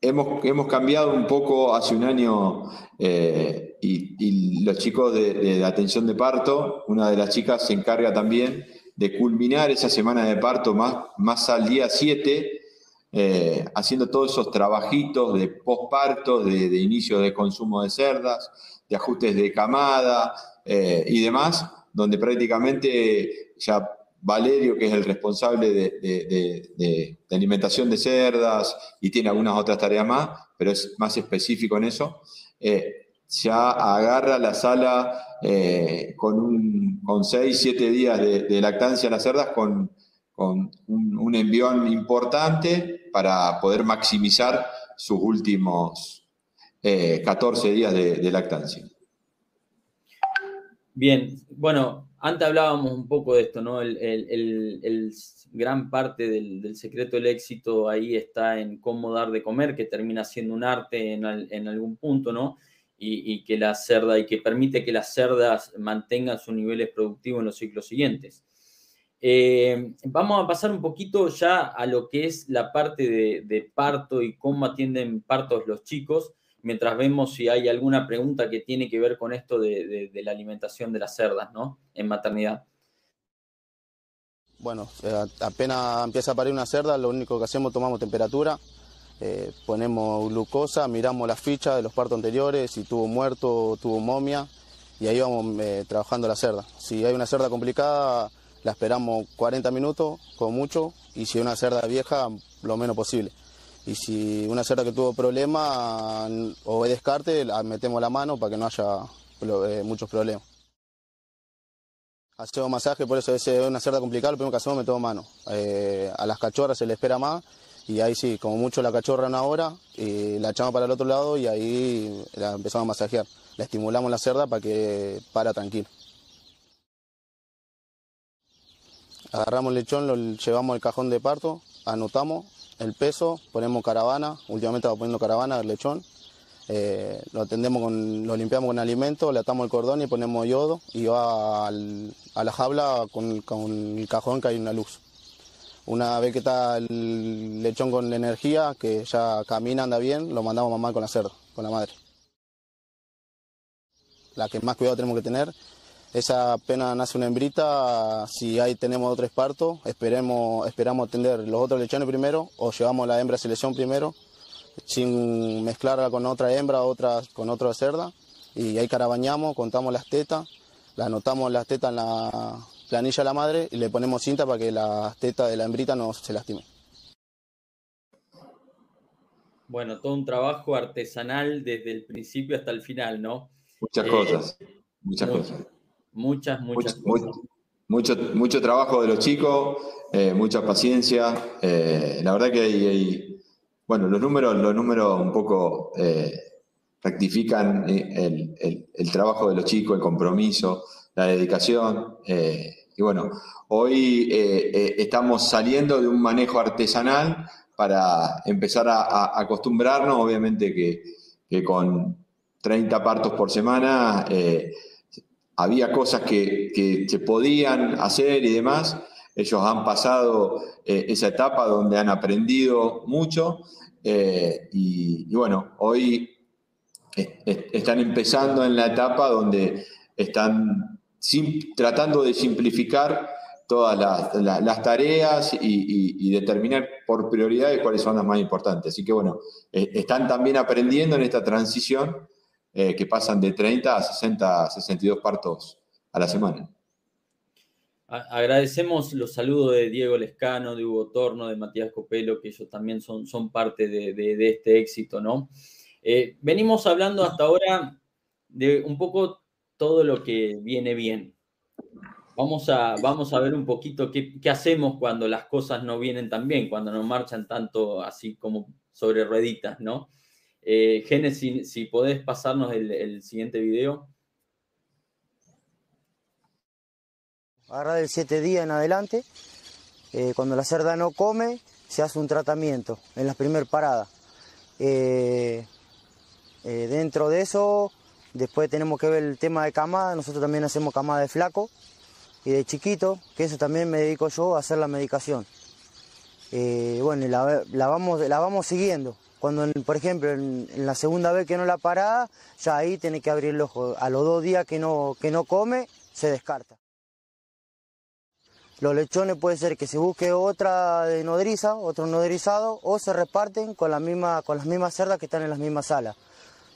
hemos, hemos, cambiado un poco hace un año eh, y, los chicos de, atención de parto, una de las chicas se encarga también de culminar esa semana de parto más, más al día 7 eh, haciendo todos esos trabajitos de posparto, de, de, inicio de consumo de cerdas, de ajustes de camada y demás, donde prácticamente ya Valerio, que es el responsable de, alimentación de cerdas y tiene algunas otras tareas más, pero es más específico en eso, eh, ya agarra la sala eh, con, un, con 6, 7 días de, lactancia en las cerdas con, un, envión importante para poder maximizar sus últimos 14 eh, días de, lactancia. Bien, bueno, antes hablábamos un poco de esto, ¿no? El, gran parte del, secreto del éxito ahí está en cómo dar de comer, que termina siendo un arte en, algún punto, ¿no? y, que la cerda y que permite que las cerdas mantengan sus niveles productivos en los ciclos siguientes. Eh, vamos a pasar un poquito ya a lo que es la parte de, parto y cómo atienden partos los chicos, mientras vemos si hay alguna pregunta que tiene que ver con esto de, la alimentación de las cerdas, ¿no? En maternidad. Bueno, eh, apenas empieza a parir una cerda, lo único que hacemos tomamos temperatura, eh, ponemos glucosa, miramos las fichas de los partos anteriores, si tuvo muerto, tuvo momia, y ahí vamos eh, trabajando la cerda. Si hay una cerda complicada, la esperamos 40 minutos, como mucho, y si hay una cerda vieja, lo menos posible. Y si una cerda que tuvo problemas o es descarte, la metemos la mano para que no haya eh, muchos problemas. Hacemos masaje, por eso es una cerda complicada, lo primero que hacemos metemos mano. a las cachorras se le espera más y ahí sí, como mucho la cachorra una hora, y la echamos para el otro lado y ahí la empezamos a masajear. La estimulamos la cerda para que para tranquilo. Agarramos el lechón, lo llevamos al cajón de parto, anotamos el peso, ponemos caravana, últimamente estamos poniendo caravana al lechón, eh, lo atendemos con, lo limpiamos con alimento, le atamos el cordón y ponemos yodo y va a la jaula con, con el cajón que hay una luz. Una vez que está el lechón con energía, que ya camina, anda bien, lo mandamos a mamá con la cerda, con la madre. La que más cuidado tenemos que tener, esa apenas nace una hembrita, si ahí tenemos otro esparto, esperemos, esperamos atender los otros lechones primero o llevamos la hembra a selección primero, sin mezclarla con otra hembra, otra, con otra cerda, y ahí carabañamos, contamos las tetas, la anotamos las tetas en la, planilla a la madre y le ponemos cinta para que la teta de la hembrita no se lastime. Bueno, todo un trabajo artesanal desde el principio hasta el final, ¿no? Muchas cosas, muchas cosas. Muchas, muchas mucho, cosas. Mucho, mucho, trabajo de los chicos, eh, mucha paciencia. Eh, la verdad que hay, bueno, los números, los números un poco eh, rectifican el, el, trabajo de los chicos, el compromiso, la dedicación. Y bueno, hoy estamos saliendo de un manejo artesanal para empezar a, acostumbrarnos, obviamente que, con 30 partos por semana había cosas que, se podían hacer y demás. Ellos han pasado esa etapa donde han aprendido mucho y, y, bueno, hoy están empezando en la etapa donde están tratando de simplificar todas las, tareas y, determinar por prioridades cuáles son las más importantes. Así que bueno, eh, están también aprendiendo en esta transición eh, que pasan de 30 a 60, 62 partos a la semana. Agradecemos los saludos de Diego Lescano, de Hugo Torno, de Matías Copelo, que ellos también son, son parte de, este éxito, ¿no? Eh, venimos hablando hasta ahora de un poco todo lo que viene bien. Vamos a, vamos a ver un poquito qué, hacemos cuando las cosas no vienen tan bien, cuando no marchan tanto así como sobre rueditas, ¿no? Eh, si podés pasarnos el, siguiente video. Ahora del 7 días en adelante, eh, cuando la cerda no come, se hace un tratamiento en la primera parada. Eh, dentro de eso Después tenemos que ver el tema de camada, nosotros también hacemos camada de flaco y de chiquito, que eso también me dedico yo a hacer la medicación. Eh, bueno, la, vamos, la vamos siguiendo. Cuando, por ejemplo, en, la segunda vez que no la para, ya ahí tiene que abrir el ojo. A los dos días que no, que no come, se descarta. los lechones puede ser que se busque otra de nodriza, otro nodrizado, o se reparten con, misma, con las mismas cerdas que están en las mismas salas.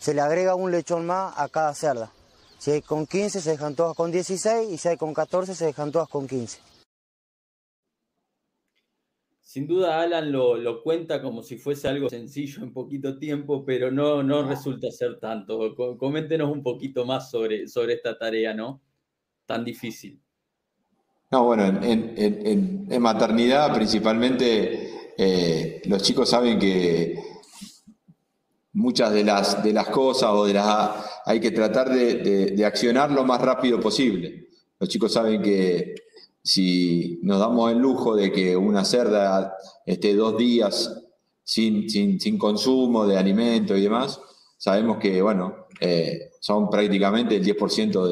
Se le agrega un lechón más a cada cerda. Si hay con 15 se dejan todas con 16 y si hay con 14 se dejan todas con 15. Sin duda Alan lo, cuenta como si fuese algo sencillo en poquito tiempo, pero no, no resulta ser tanto. Coméntenos un poquito más sobre, sobre esta tarea, ¿no? Tan difícil. No, bueno, en, maternidad principalmente eh, los chicos saben que muchas de las, de las cosas o de las hay que tratar de, accionar lo más rápido posible. Los chicos saben que si nos damos el lujo de que una cerda esté dos días sin, sin, consumo de alimento y demás, sabemos que, bueno, eh, son prácticamente el 10%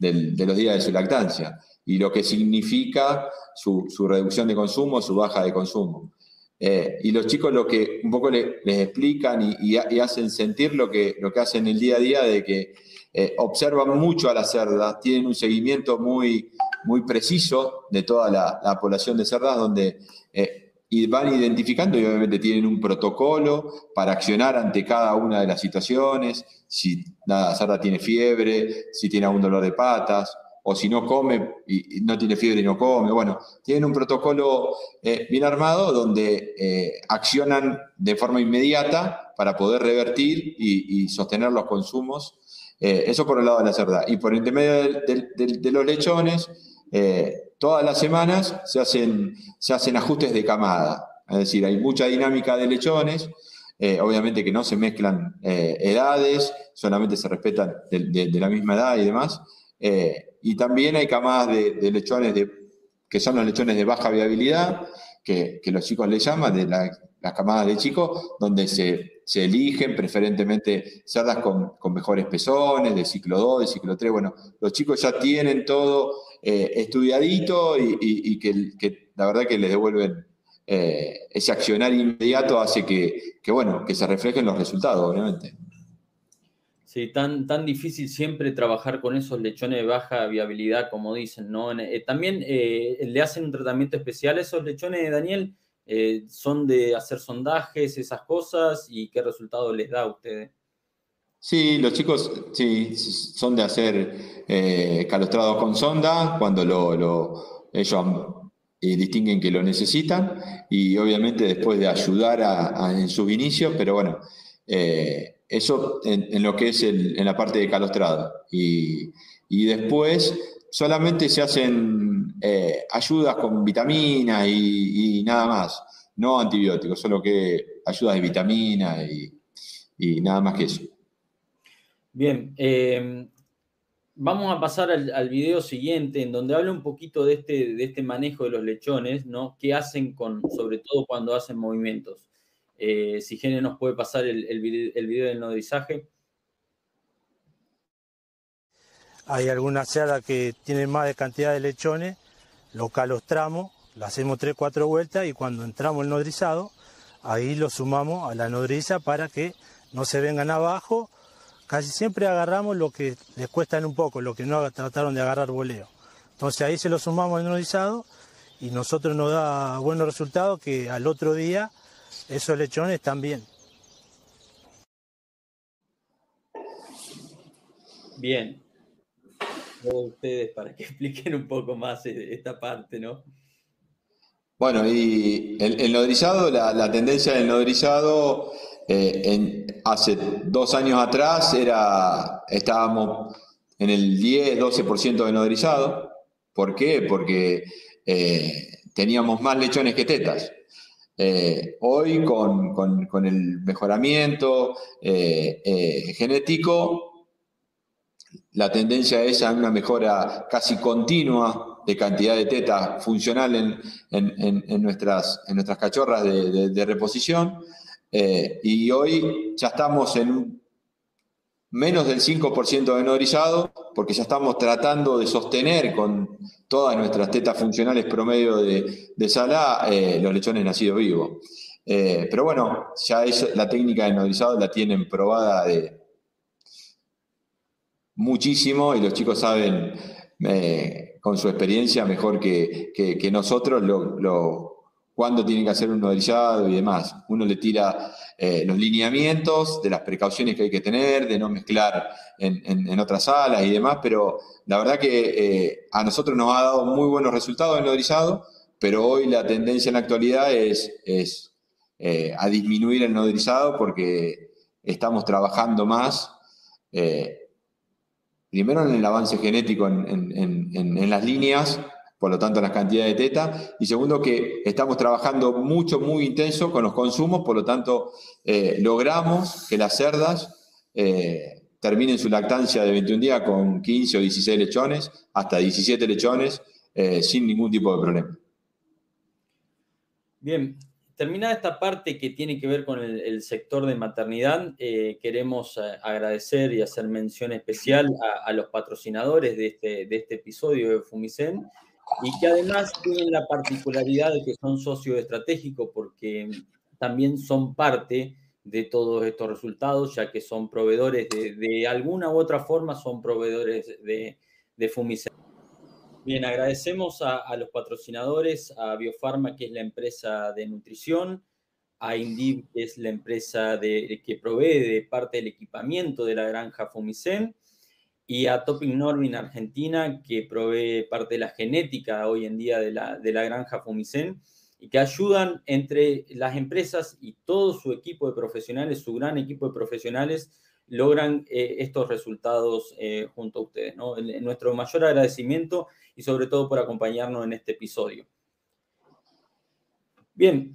de, de los días de su lactancia y lo que significa su, reducción de consumo, su baja de consumo. Eh, y los chicos lo que un poco les explican y, hacen sentir lo que, lo que hacen el día a día de que eh, observan mucho a las cerdas, tienen un seguimiento muy, muy preciso de toda la, población de cerdas donde eh, van identificando y obviamente tienen un protocolo para accionar ante cada una de las situaciones, si la cerda tiene fiebre, si tiene algún dolor de patas, o si no come y no tiene fiebre y no come. Bueno, tienen un protocolo eh, bien armado donde eh, accionan de forma inmediata para poder revertir y, sostener los consumos. Eh, eso por el lado de la cerda. Y por intermedio de, los lechones, todas las semanas se hacen, se hacen ajustes de camada. Es decir, hay mucha dinámica de lechones. obviamente que no se mezclan edades, solamente se respetan de, la misma edad y demás. Y también hay camadas de, lechones de, que son los lechones de baja viabilidad, que, los chicos le llaman, de las camadas de chicos, donde se, eligen preferentemente cerdas con, mejores pezones, de ciclo 2, de ciclo 3. Bueno, los chicos ya tienen todo eh, estudiadito y, que, la verdad que les devuelven eh, ese accionar inmediato hace que, que, bueno, que se reflejen los resultados, obviamente. Sí, tan, tan difícil siempre trabajar con esos lechones de baja viabilidad, como dicen, ¿no? Eh, también le hacen un tratamiento especial a esos lechones, Daniel. Eh, ¿Son de hacer sondajes, esas cosas? ¿Y qué resultado les da a ustedes? Sí, los chicos sí, son de hacer calostrados con sonda cuando lo, ellos distinguen que lo necesitan y obviamente después de ayudar en sus inicios, pero bueno, eso en, lo que es en la parte de calostrado. Y, después solamente se hacen eh, ayudas con vitaminas y, nada más, no antibióticos, solo que ayudas de vitamina y, nada más que eso. Bien, eh, vamos a pasar al, video siguiente, en donde habla un poquito de este, de este manejo de los lechones, ¿no? ¿Qué hacen con, sobre todo cuando hacen movimientos? Eh, si Gene nos puede pasar el, el, video, del nodrizaje. Hay algunas cerdas que tienen más cantidad de lechones, lo calostramos, lo hacemos 3-4 vueltas y cuando entramos el nodrizado, ahí lo sumamos a la nodriza para que no se vengan abajo. Casi siempre agarramos lo que les cuestan un poco, lo que no trataron de agarrar voleo. Entonces ahí se lo sumamos al nodrizado y nosotros nos da buenos resultados que al otro día esos lechones también. Bien. Ustedes para que expliquen un poco más e-, esta parte, ¿no? Bueno, y el, nodrizado, la, tendencia del nodrizado eh, hace dos años atrás era, estábamos en el 10, 12% de nodrizado. ¿Por qué? Porque eh, teníamos más lechones que tetas. Eh, hoy, con, el mejoramiento eh, eh, genético, la tendencia es a una mejora casi continua de cantidad de teta funcional en, nuestras, en nuestras cachorras de, reposición. y hoy ya estamos en menos del 5% de nodrizado, porque ya estamos tratando de sostener con todas nuestras tetas funcionales promedio de, de sala eh, los lechones nacidos vivos. Eh, pero bueno, ya es, la técnica de nodrizado la tienen probada de muchísimo y los chicos saben con su experiencia mejor que, nosotros lo, cuándo tienen que hacer un nodrizado y demás. Uno le tira eh, los lineamientos de las precauciones que hay que tener, de no mezclar en, otras salas y demás, pero la verdad que eh, a nosotros nos ha dado muy buenos resultados el nodrizado, pero hoy la tendencia en la actualidad es, es eh, a disminuir el nodrizado porque estamos trabajando más primero en el avance genético en, las líneas, por lo tanto las cantidades de teta, y segundo que estamos trabajando mucho, muy intenso con los consumos, por lo tanto eh, logramos que las cerdas eh, terminen su lactancia de 21 días con 15 o 16 lechones, hasta 17 lechones, eh, sin ningún tipo de problema. Bien, terminada esta parte que tiene que ver con el, sector de maternidad, eh, queremos eh, agradecer y hacer mención especial a, los patrocinadores de este, de este episodio de Fumicen y que además tienen la particularidad de que son socios estratégicos porque también son parte de todos estos resultados, ya que son proveedores de, de alguna u otra forma, son proveedores de, de Fumicen. Bien, agradecemos a, los patrocinadores, a Biofarma, que es la empresa de nutrición, a Indiv, que es la empresa de, que provee parte del equipamiento de la granja Fumicen, y a Topping Normin Argentina, que provee parte de la genética hoy en día de la, de la granja Fumicen, y que ayudan entre las empresas y todo su equipo de profesionales, su gran equipo de profesionales, logran eh, estos resultados eh, junto a ustedes. nuestro mayor agradecimiento y sobre todo por acompañarnos en este episodio. Bien,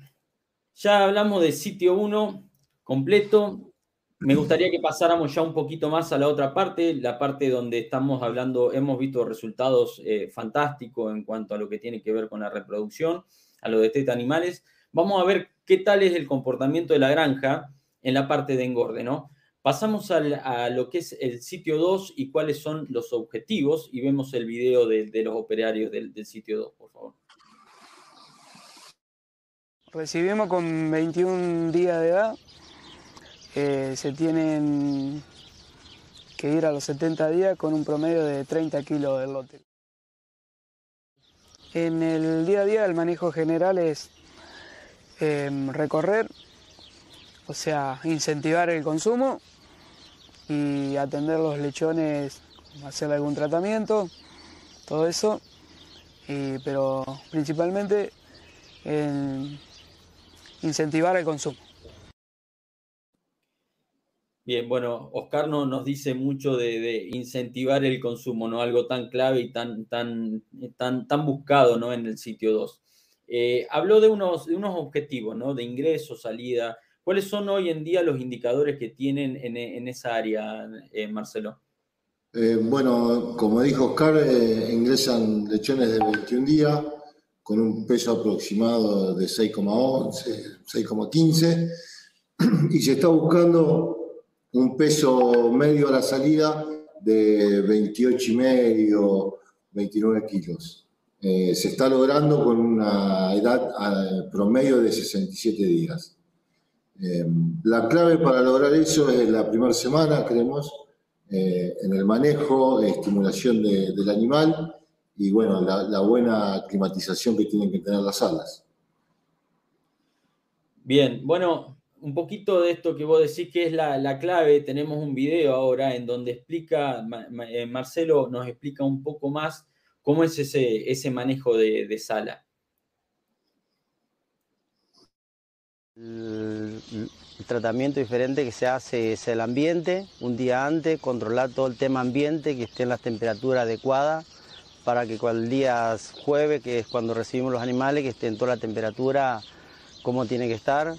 ya hablamos de sitio 1 completo. Me gustaría que pasáramos ya un poquito más a la otra parte, la parte donde estamos hablando, hemos visto resultados eh, fantásticos en cuanto a lo que tiene que ver con la reproducción, a lo de animales. Vamos a ver qué tal es el comportamiento de la granja en la parte de engorde, ¿no? Pasamos a lo que es el sitio 2 y cuáles son los objetivos y vemos el video de, los operarios del, sitio 2, por favor. Recibimos con 21 días de edad. Eh, se tienen que ir a los 70 días con un promedio de 30 kilos de lote. En el día a día el manejo general es em, recorrer, o sea, incentivar el consumo y atender los lechones, hacer algún tratamiento, todo eso, pero principalmente incentivar el consumo. Bien, bueno, Oscar no, nos dice mucho de, incentivar el consumo, ¿no? Algo tan clave y tan, tan, tan, tan buscado, ¿no? En el sitio 2. Eh, habló de unos, de unos objetivos, ¿no? De ingreso, salida, ¿Cuáles son hoy en día los indicadores que tienen en, esa área, eh, Marcelo? Eh, bueno, como dijo Oscar, eh, ingresan lechones de 21 días con un peso aproximado de 6,11, 6,15 y se está buscando un peso medio a la salida de 28 y medio, 29 kilos. se está logrando con una edad promedio de 67 días. Eh, la clave para lograr eso es la primera semana, creemos, eh, en el manejo, estimulación del animal y bueno, la, buena climatización que tienen que tener las alas. Bien, bueno, un poquito de esto que vos decís que es la, clave, tenemos un video ahora en donde explica, eh, Marcelo nos explica un poco más cómo es ese, ese manejo de sala. El, tratamiento diferente que se hace es el ambiente, un día antes, controlar todo el tema ambiente, que esté en las temperaturas adecuadas, para que el día jueves, que es cuando recibimos los animales, que esté en toda la temperatura como tiene que estar.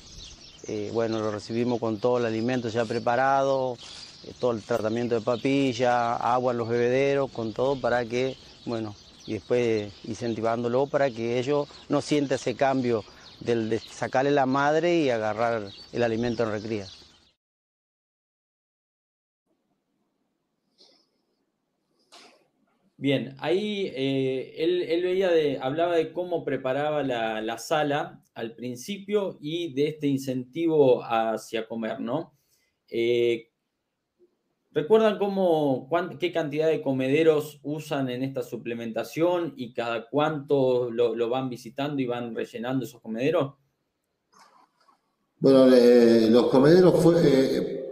Eh, bueno, lo recibimos con todo el alimento ya preparado, eh, todo el tratamiento de papilla, agua en los bebederos, con todo para que, bueno, y después incentivándolo para que ellos no sientan ese cambio del de sacarle la madre y agarrar el alimento en recría. Bien, ahí eh, él, veía de, hablaba de cómo preparaba la, sala al principio y de este incentivo hacia comer, ¿no? Eh, ¿Recuerdan cómo, qué cantidad de comederos usan en esta suplementación y cada cuánto lo, van visitando y van rellenando esos comederos? Bueno, eh, los comederos eh,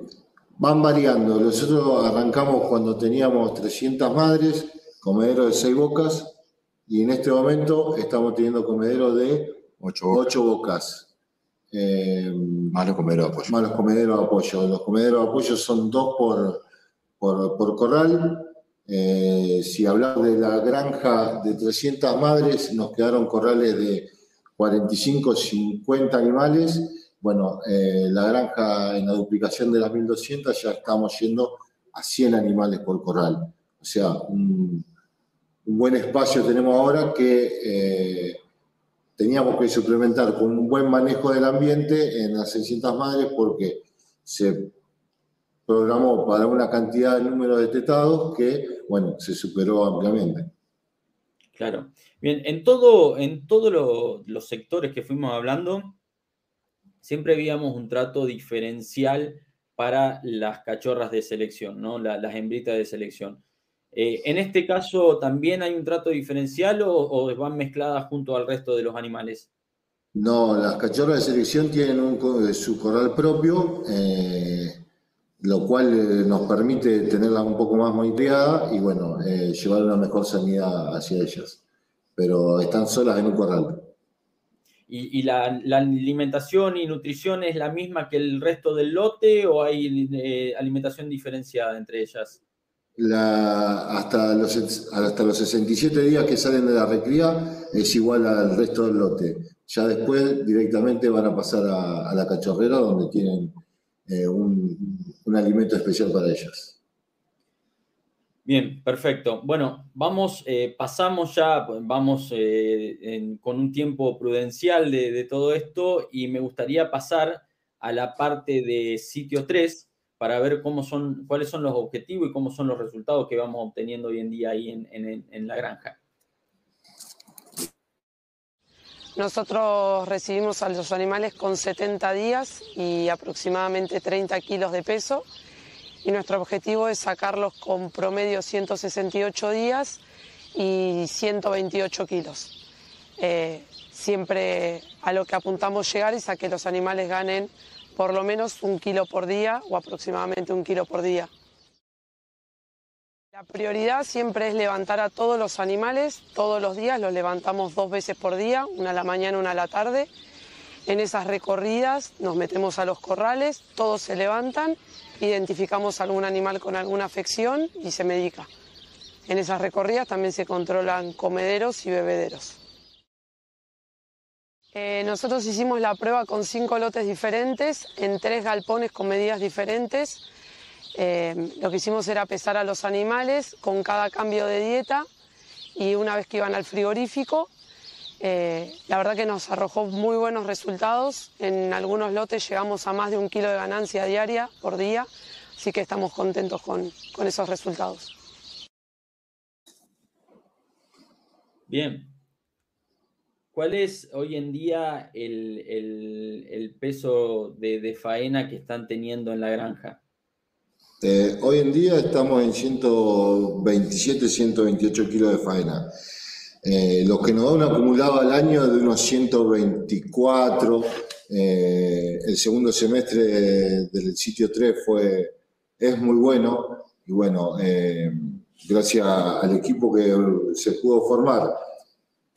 van variando. Nosotros arrancamos cuando teníamos 300 madres, comederos de 6 bocas, y en este momento estamos teniendo comederos de 8 bocas. Eh, más los comederos de apoyo. Más los comederos de apoyo. Los comederos de apoyo son dos por, por, corral. Eh, si hablamos de la granja de 300 madres, nos quedaron corrales de 45, 50 animales. Bueno, eh, la granja en la duplicación de las 1200 ya estamos yendo a 100 animales por corral. O sea, un, buen espacio tenemos ahora que teníamos que suplementar con un buen manejo del ambiente en las 600 madres porque se programó para una cantidad de número de tetados que, bueno, se superó ampliamente. Claro. Bien, en todo, en todos los sectores que fuimos hablando, siempre veíamos un trato diferencial para las cachorras de selección, ¿no? las hembritas de selección. Eh, ¿En este caso también hay un trato diferencial o, van mezcladas junto al resto de los animales? No, las cachorras de selección tienen un, su corral propio, eh, lo cual eh, nos permite tenerlas un poco más monitoreadas y bueno, llevar una mejor sanidad hacia ellas. Pero están solas en un corral. ¿Y, la, alimentación y nutrición es la misma que el resto del lote o hay alimentación diferenciada entre ellas? hasta, los, hasta los 67 días que salen de la recría es igual al resto del lote. Ya después directamente van a pasar a, la cachorrera donde tienen eh, un, alimento especial para ellas. Bien, perfecto. Bueno, vamos, eh, pasamos ya, vamos eh, con un tiempo prudencial de, todo esto y me gustaría pasar a la parte de sitio 3, para ver cómo son, cuáles son los objetivos y cómo son los resultados que vamos obteniendo hoy en día ahí en, la granja. Nosotros recibimos a los animales con 70 días y aproximadamente 30 kilos de peso y nuestro objetivo es sacarlos con promedio 168 días y 128 kilos. Eh, siempre a lo que apuntamos llegar es a que los animales ganen por lo menos un kilo por día o aproximadamente un kilo por día. La prioridad siempre es levantar a todos los animales, todos los días los levantamos dos veces por día, una a la mañana, una a la tarde. En esas recorridas nos metemos a los corrales, todos se levantan, identificamos algún animal con alguna afección y se medica. En esas recorridas también se controlan comederos y bebederos. Eh, nosotros hicimos la prueba con cinco lotes diferentes, en tres galpones con medidas diferentes. Eh, lo que hicimos era pesar a los animales con cada cambio de dieta y una vez que iban al frigorífico, eh, la verdad que nos arrojó muy buenos resultados. En algunos lotes llegamos a más de un kilo de ganancia diaria por día, así que estamos contentos con esos resultados. Bien, ¿Cuál es hoy en día el, peso de, faena que están teniendo en la granja? Eh, hoy en día estamos en 127, 128 kilos de faena. Eh, lo que nos da un acumulado al año de unos 124. Eh, el segundo semestre del sitio 3 fue, es muy bueno. Y bueno, gracias al equipo que se pudo formar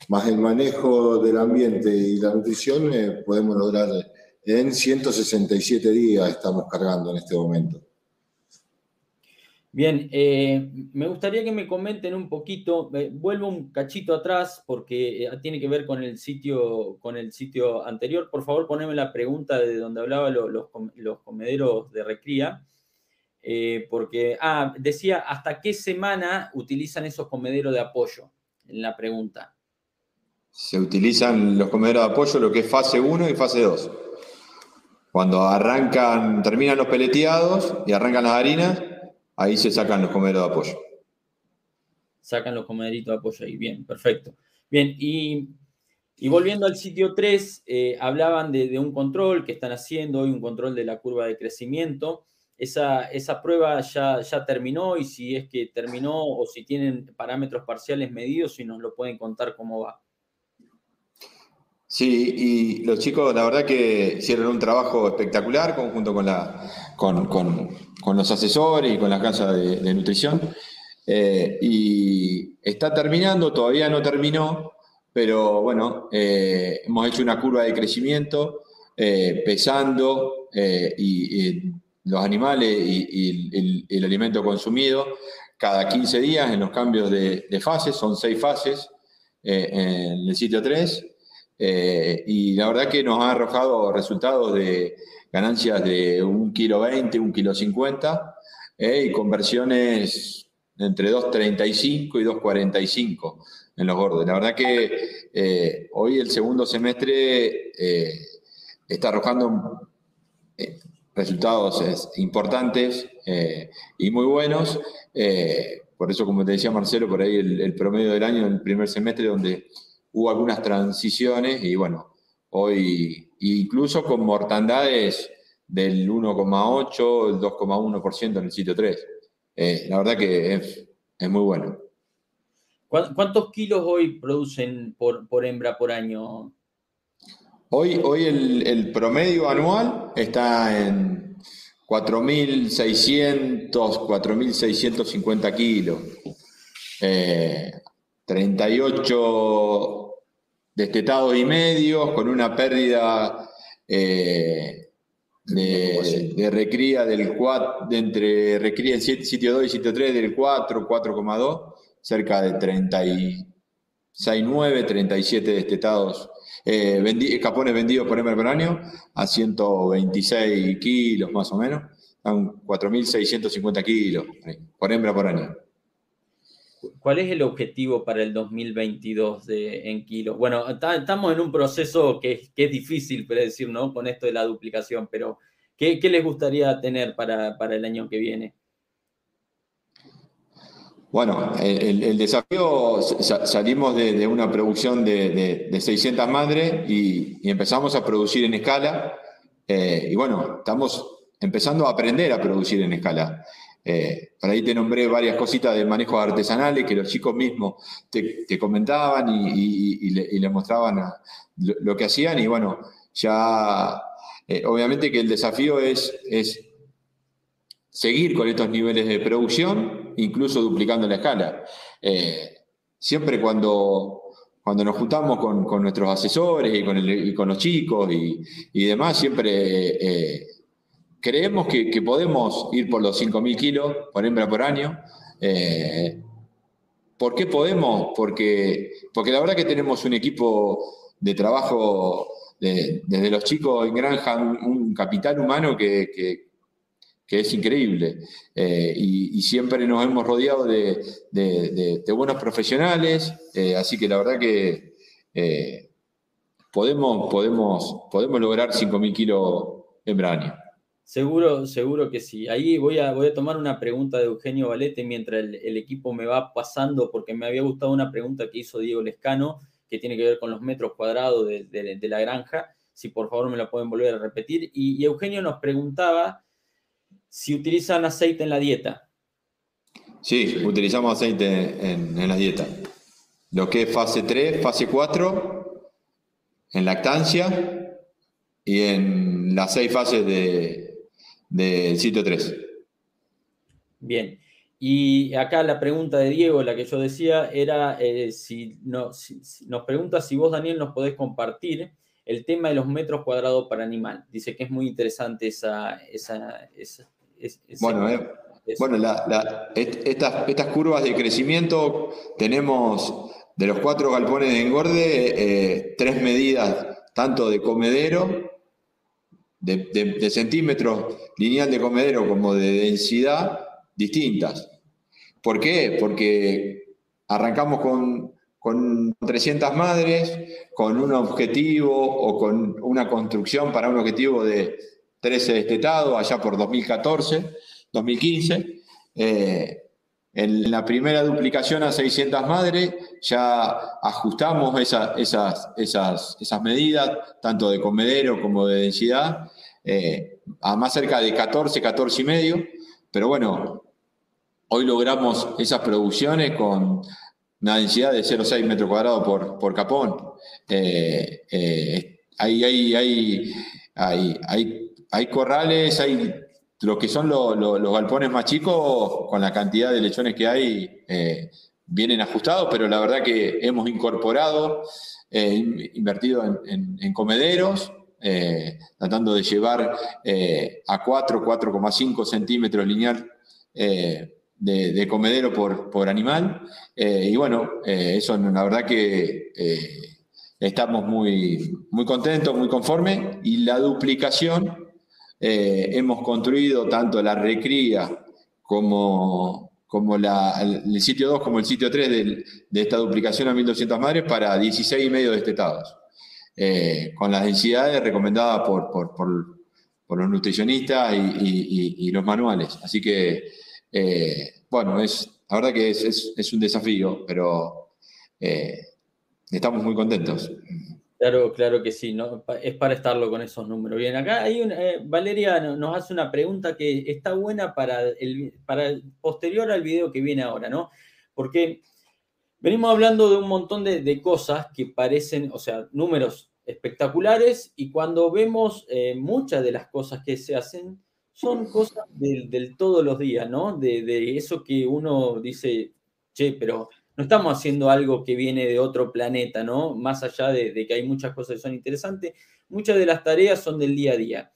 más el manejo del ambiente y la nutrición, eh, podemos lograr en 167 días estamos cargando en este momento. Bien, eh, me gustaría que me comenten un poquito, vuelvo un cachito atrás porque eh, tiene que ver con el sitio, con el sitio anterior. Por favor, poneme la pregunta de donde hablaba los, comederos de recría. porque, ah, decía, ¿hasta qué semana utilizan esos comederos de apoyo? En la pregunta se utilizan los comederos de apoyo, lo que es fase 1 y fase 2. Cuando arrancan, terminan los peleteados y arrancan las harinas, ahí se sacan los comederos de apoyo. Sacan los comederitos de apoyo ahí, bien, perfecto. Bien, y, volviendo al sitio 3, eh, hablaban de, un control que están haciendo hoy, un control de la curva de crecimiento. esa, esa prueba ya, ya terminó y si es que terminó o si tienen parámetros parciales medidos, si nos lo pueden contar cómo va. Sí, y los chicos, la verdad que hicieron un trabajo espectacular conjunto con, la, con, con, los asesores y con la casa de, nutrición. Eh, y está terminando, todavía no terminó, pero bueno, eh, hemos hecho una curva de crecimiento eh, pesando y, los animales y, el, alimento consumido cada 15 días en los cambios de, de fases, son seis fases en el sitio 3 eh, y la verdad que nos ha arrojado resultados de ganancias de un kilo 20, un kilo 50 eh, y conversiones entre 2.35 y 2.45 en los gordos. La verdad que eh, hoy el segundo semestre está arrojando resultados importantes y muy buenos. por eso, como te decía Marcelo, por ahí el, promedio del año el primer semestre donde hubo algunas transiciones y bueno, hoy incluso con mortandades del 1,8, el 2,1% en el sitio 3. Eh, la verdad que es, muy bueno. ¿Cuántos kilos hoy producen por, por hembra por año? Hoy, hoy el, promedio anual está en 4.600, 4.650 kilos. 38 eh, destetados y medios, con una pérdida eh, de, recría del 4, de entre recría en sitio 2 y sitio 3 del 4, 4,2, cerca de 36,9, 37 destetados, eh, capones vendidos por hembra por año a 126 kilos más o menos, a 4.650 kilos por hembra por año. ¿Cuál es el objetivo para el 2022 de, en kilos? Bueno, estamos en un proceso que, es difícil predecir, ¿no? Con esto de la duplicación, pero ¿qué, les gustaría tener para, el año que viene? Bueno, el, desafío, salimos de, una producción de, 600 madres y, empezamos a producir en escala. Eh, y bueno, estamos empezando a aprender a producir en escala. Eh, por ahí te nombré varias cositas de manejos artesanales que los chicos mismos te, comentaban y, le, mostraban lo, que hacían. Y bueno, ya eh, obviamente que el desafío es, seguir con estos niveles de producción, incluso duplicando la escala. Eh, siempre cuando, nos juntamos con, nuestros asesores y y con los chicos y, demás, siempre creemos que, podemos ir por los 5.000 kilos por hembra por año. Eh, ¿Por qué podemos? Porque, porque la verdad que tenemos un equipo de trabajo desde los chicos en granja, un, capital humano que, es increíble. Eh, y, siempre nos hemos rodeado de, buenos profesionales, eh, así que la verdad que podemos, podemos, podemos lograr 5.000 kilos hembra año. Seguro, seguro que sí. Ahí voy a, voy a tomar una pregunta de Eugenio Valete mientras el, equipo me va pasando, porque me había gustado una pregunta que hizo Diego Lescano, que tiene que ver con los metros cuadrados de, la granja. Si por favor me la pueden volver a repetir. Y, Eugenio nos preguntaba si utilizan aceite en la dieta. Sí, utilizamos aceite en, en la dieta. Lo que es fase 3, fase 4, en lactancia y en las seis fases de, del sitio 3. Bien. Y acá la pregunta de Diego, la que yo decía, era eh, si, no, nos pregunta si vos, Daniel, nos podés compartir el tema de los metros cuadrados para animal. Dice que es muy interesante esa... esa, bueno, eh, bueno estas, estas curvas de crecimiento tenemos de los cuatro galpones de engorde, eh, tres medidas, tanto de comedero de, centímetros lineal de comedero como de densidad distintas. ¿Por qué? Porque arrancamos con, con 300 madres, con un objetivo o con una construcción para un objetivo de 13 destetados allá por 2014, 2015. Eh, en la primera duplicación a 600 madres ya ajustamos esas, esas, esas medidas, tanto de comedero como de densidad, eh, a más cerca de 14, 14 y medio, pero bueno, hoy logramos esas producciones con una densidad de 0,6 metros cuadrados por, por capón. Eh, eh, hay, hay, hay, hay, hay, corrales, hay lo que son los galpones más chicos, con la cantidad de lechones que hay, eh, vienen ajustados, pero la verdad que hemos incorporado, invertido en, comederos, tratando de llevar a 4, 4,5 centímetros lineal de, comedero por, por animal. Eh, y bueno, eh, eso la verdad que eh, estamos muy, muy contentos, muy conformes. Y la duplicación, hemos construido tanto la recría como, la, el sitio 2 como el sitio 3 de, esta duplicación a 1200 madres para 16 y medio destetados. con las densidades recomendadas por, los nutricionistas y, los manuales. Así que eh, bueno, es, la verdad que es, un desafío, pero eh, estamos muy contentos. Claro, claro que sí, ¿no? es para estarlo con esos números. Bien, acá hay una, eh, Valeria nos hace una pregunta que está buena para el, para posterior al video que viene ahora, ¿no? Porque venimos hablando de un montón de, de cosas que parecen, o sea, números espectaculares y cuando vemos muchas de las cosas que se hacen, son cosas del, todos los días, ¿no? De, eso que uno dice, che, pero no estamos haciendo algo que viene de otro planeta, ¿no? Más allá de, que hay muchas cosas que son interesantes, muchas de las tareas son del día a día.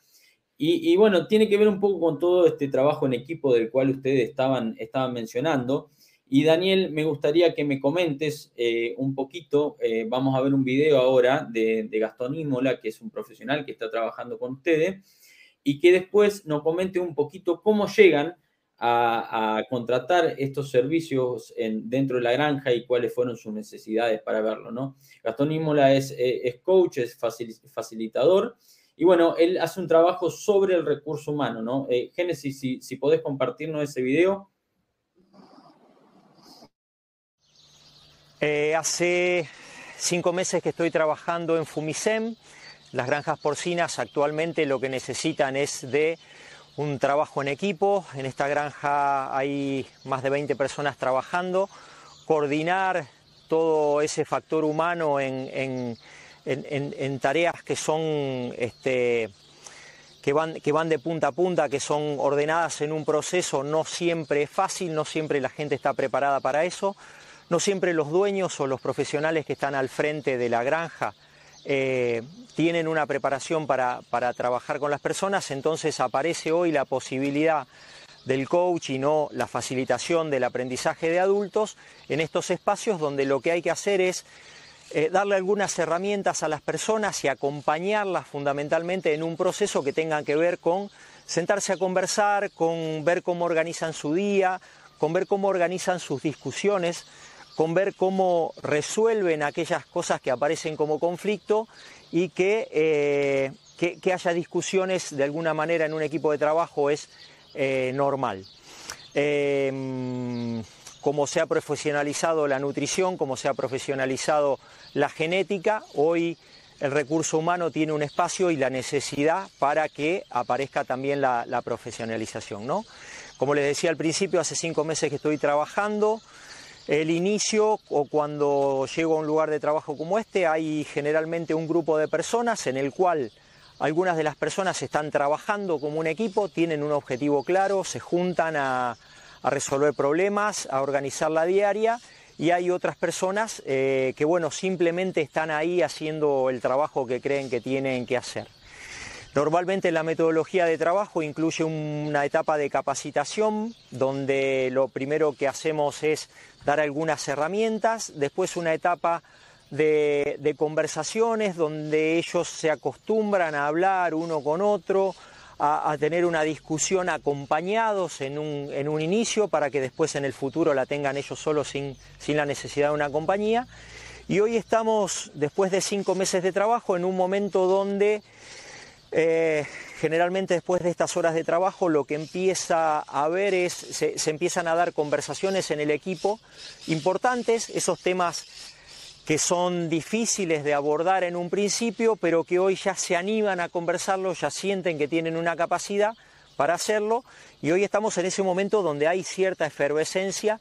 Y, bueno, tiene que ver un poco con todo este trabajo en equipo del cual ustedes estaban, estaban mencionando. Y Daniel, me gustaría que me comentes eh, un poquito, eh, vamos a ver un video ahora de, de Gastón Imola, que es un profesional que está trabajando con ustedes y que después nos comente un poquito cómo llegan a, contratar estos servicios dentro de la granja y cuáles fueron sus necesidades para verlo, ¿no? Gastón Imola es, eh, coach, es facilitador y bueno, él hace un trabajo sobre el recurso humano, ¿no? Eh, Génesis, si, si podés compartirnos ese video. Eh, hace cinco meses que estoy trabajando en Fumicem. Las granjas porcinas actualmente lo que necesitan es de un trabajo en equipo. En esta granja hay más de 20 personas trabajando. Coordinar todo ese factor humano en, tareas que son este, que van, que van de punta a punta, que son ordenadas en un proceso, no siempre es fácil, no siempre la gente está preparada para eso, no siempre los dueños o los profesionales que están al frente de la granja eh, tienen una preparación para, trabajar con las personas, entonces aparece hoy la posibilidad del coach y no la facilitación del aprendizaje de adultos en estos espacios donde lo que hay que hacer es eh, darle algunas herramientas a las personas y acompañarlas fundamentalmente en un proceso que tenga que ver con sentarse a conversar, con ver cómo organizan su día, con ver cómo organizan sus discusiones, con ver cómo resuelven aquellas cosas que aparecen como conflicto y eh, que, que, haya discusiones de alguna manera en un equipo de trabajo es eh, normal. Em, como se ha profesionalizado la nutrición, como se ha profesionalizado la genética, hoy el recurso humano tiene un espacio y la necesidad para que aparezca también la, la profesionalización. ¿no? Como les decía al principio, hace cinco meses que estoy trabajando, el inicio o cuando llego a un lugar de trabajo como este hay generalmente un grupo de personas en el cual algunas de las personas están trabajando como un equipo, tienen un objetivo claro, se juntan a, resolver problemas, a organizar la diaria y hay otras personas eh, que bueno, simplemente están ahí haciendo el trabajo que creen que tienen que hacer. Normalmente la metodología de trabajo incluye una etapa de capacitación donde lo primero que hacemos es dar algunas herramientas, después una etapa de, conversaciones donde ellos se acostumbran a hablar uno con otro, a, tener una discusión acompañados en un, inicio para que después en el futuro la tengan ellos solos sin la necesidad de una compañía. Y hoy estamos, después de cinco meses de trabajo, en un momento donde eh, generalmente después de estas horas de trabajo lo que empieza a ver es, se, empiezan a dar conversaciones en el equipo importantes, esos temas que son difíciles de abordar en un principio, pero que hoy ya se animan a conversarlo, ya sienten que tienen una capacidad para hacerlo y hoy estamos en ese momento donde hay cierta efervescencia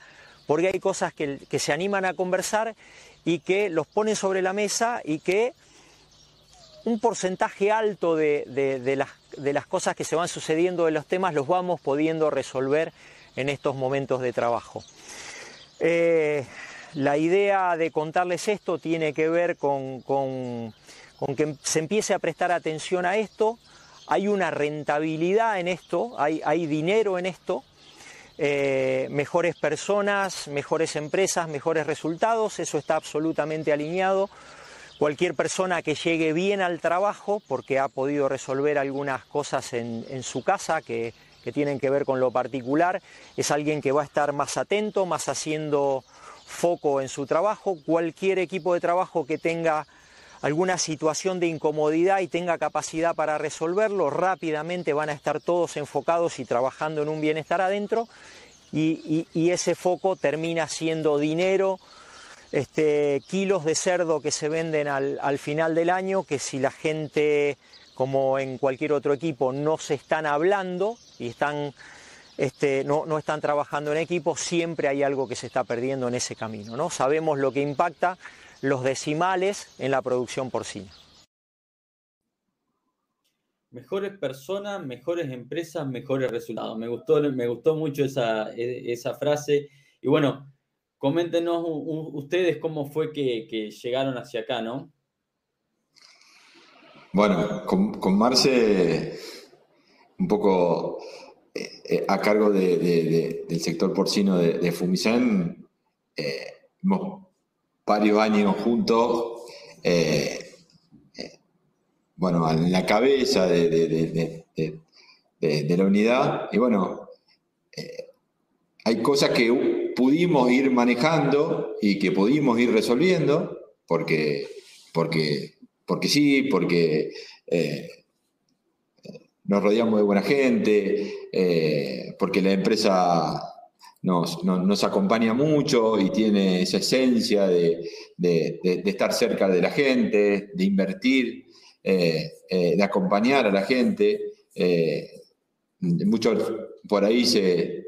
porque hay cosas que, se animan a conversar y que los ponen sobre la mesa y que un porcentaje alto de, las, cosas que se van sucediendo de los temas los vamos pudiendo resolver en estos momentos de trabajo. Eh, la idea de contarles esto tiene que ver con, que se empiece a prestar atención a esto, hay una rentabilidad en esto, hay, dinero en esto, eh, mejores personas, mejores empresas, mejores resultados, eso está absolutamente alineado. Cualquier persona que llegue bien al trabajo, porque ha podido resolver algunas cosas en, su casa que, tienen que ver con lo particular, es alguien que va a estar más atento, más haciendo foco en su trabajo. Cualquier equipo de trabajo que tenga alguna situación de incomodidad y tenga capacidad para resolverlo, rápidamente van a estar todos enfocados y trabajando en un bienestar adentro y, ese foco termina siendo dinero, este, kilos de cerdo que se venden al, final del año, que si la gente, como en cualquier otro equipo, no se están hablando y están, este, no, no, están trabajando en equipo, siempre hay algo que se está perdiendo en ese camino. ¿no? Sabemos lo que impacta los decimales en la producción porcina. Mejores personas, mejores empresas, mejores resultados. Me gustó, me gustó mucho esa, esa frase. Y bueno, coméntenos ustedes cómo fue que, llegaron hacia acá, ¿no? Bueno, con, Marce, un poco eh, eh, a cargo del sector porcino de, de Fumicén, eh, varios años juntos, eh, bueno, en la cabeza de, la unidad. Y bueno, hay cosas que pudimos ir manejando y que pudimos ir resolviendo, porque, porque, porque sí, porque nos rodeamos de buena gente, porque la empresa nos, acompaña mucho y tiene esa esencia de, estar cerca de la gente, de invertir, eh, eh, de acompañar a la gente. Eh, muchos por ahí se,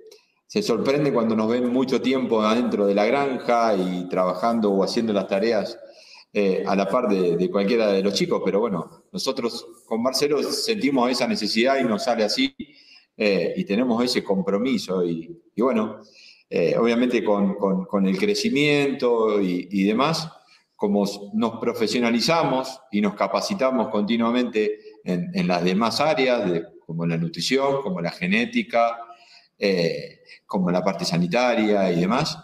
se sorprende cuando nos ven mucho tiempo adentro de la granja y trabajando o haciendo las tareas a la par de, cualquiera de los chicos, pero bueno, nosotros con Marcelo sentimos esa necesidad y nos sale así eh, y tenemos ese compromiso. Y, bueno, eh, obviamente con, el crecimiento y, demás, como nos profesionalizamos y nos capacitamos continuamente en, las demás áreas, como la nutrición, como la genética, eh, como la parte sanitaria y demás,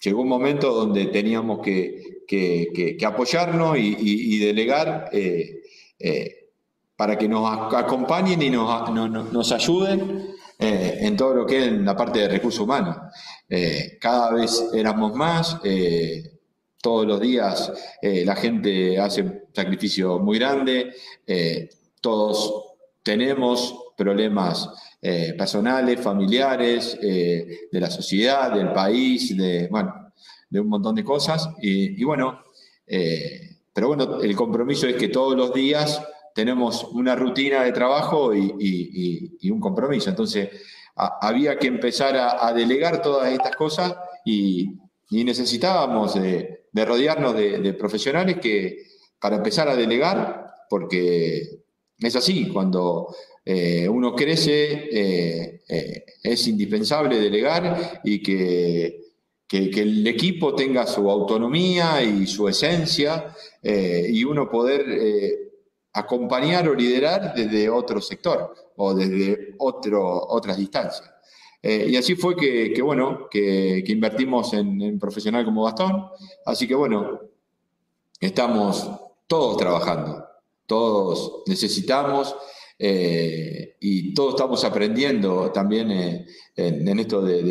llegó un momento donde teníamos que, apoyarnos y, delegar para que nos acompañen y nos, ayuden eh, en todo lo que es la parte de recursos humanos. Eh, cada vez éramos más, eh, todos los días la gente hace un sacrificio muy grande, todos tenemos problemas personales, familiares, de la sociedad, del país, de, de un montón de cosas. Y, bueno, pero bueno, el compromiso es que todos los días tenemos una rutina de trabajo y, un compromiso. Entonces, había que empezar a, delegar todas estas cosas y, necesitábamos de, rodearnos de, profesionales que, para empezar a delegar, porque es así, cuando eh, uno crece eh, eh, es indispensable delegar y que, el equipo tenga su autonomía y su esencia y uno poder acompañar o liderar desde otro sector o desde otro, otras distancias. Y así fue que, bueno, que, invertimos en, un profesional como Gastón. Así que bueno, estamos todos trabajando, todos necesitamos eh, y todos estamos aprendiendo también eh, en, esto de,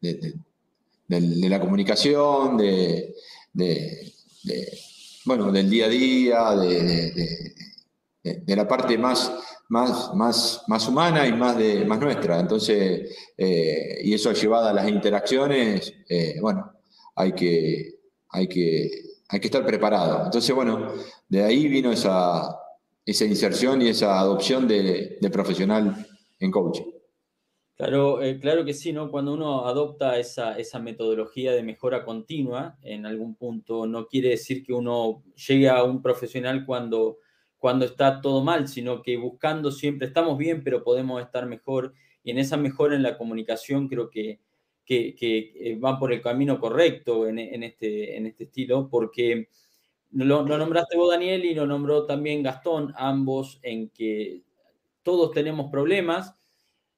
de, la comunicación, de bueno, del día a día, de, la parte más, más, más, más humana y más, de, más nuestra. Entonces, eh, y eso llevado a las interacciones, bueno, hay que, hay que, hay que estar preparado. Entonces, bueno, de ahí vino esa, inserción y esa adopción de, profesional en coaching. Claro, eh, claro que sí, ¿no? Cuando uno adopta esa, esa, metodología de mejora continua, en algún punto no quiere decir que uno llegue a un profesional cuando, cuando está todo mal, sino que buscando siempre, estamos bien, pero podemos estar mejor. Y en esa mejora en la comunicación creo que, que, que van por el camino correcto en, en, este, en este estilo, porque lo, lo, nombraste vos, Daniel, y lo nombró también Gastón, ambos en que todos tenemos problemas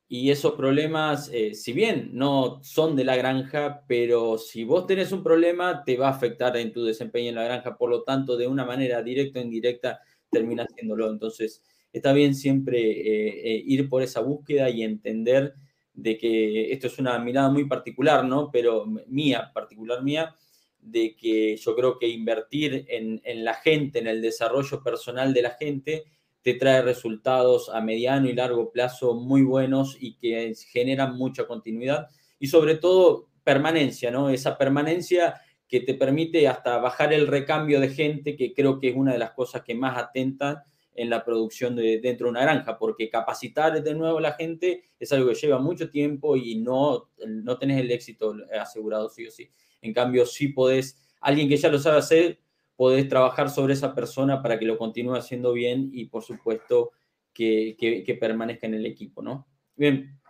y esos problemas, eh, si bien no son de la granja, pero si vos tenés un problema, te va a afectar en tu desempeño en la granja, por lo tanto, de una manera directa o indirecta, termina haciéndolo. Entonces, está bien siempre eh, eh, ir por esa búsqueda y entender de que esto es una mirada muy particular, ¿no? Pero mía, particular mía, de que yo creo que invertir en, la gente, en el desarrollo personal de la gente, te trae resultados a mediano y largo plazo muy buenos y que generan mucha continuidad y sobre todo permanencia, ¿no? Esa permanencia que te permite hasta bajar el recambio de gente, que creo que es una de las cosas que más atenta en la producción de, dentro de una granja, porque capacitar de nuevo a la gente es algo que lleva mucho tiempo y no, no tenés el éxito asegurado sí o sí. En cambio, si podés, alguien que ya lo sabe hacer, podés trabajar sobre esa persona para que lo continúe haciendo bien y, por supuesto, que, que, permanezca en el equipo, ¿no? Bien.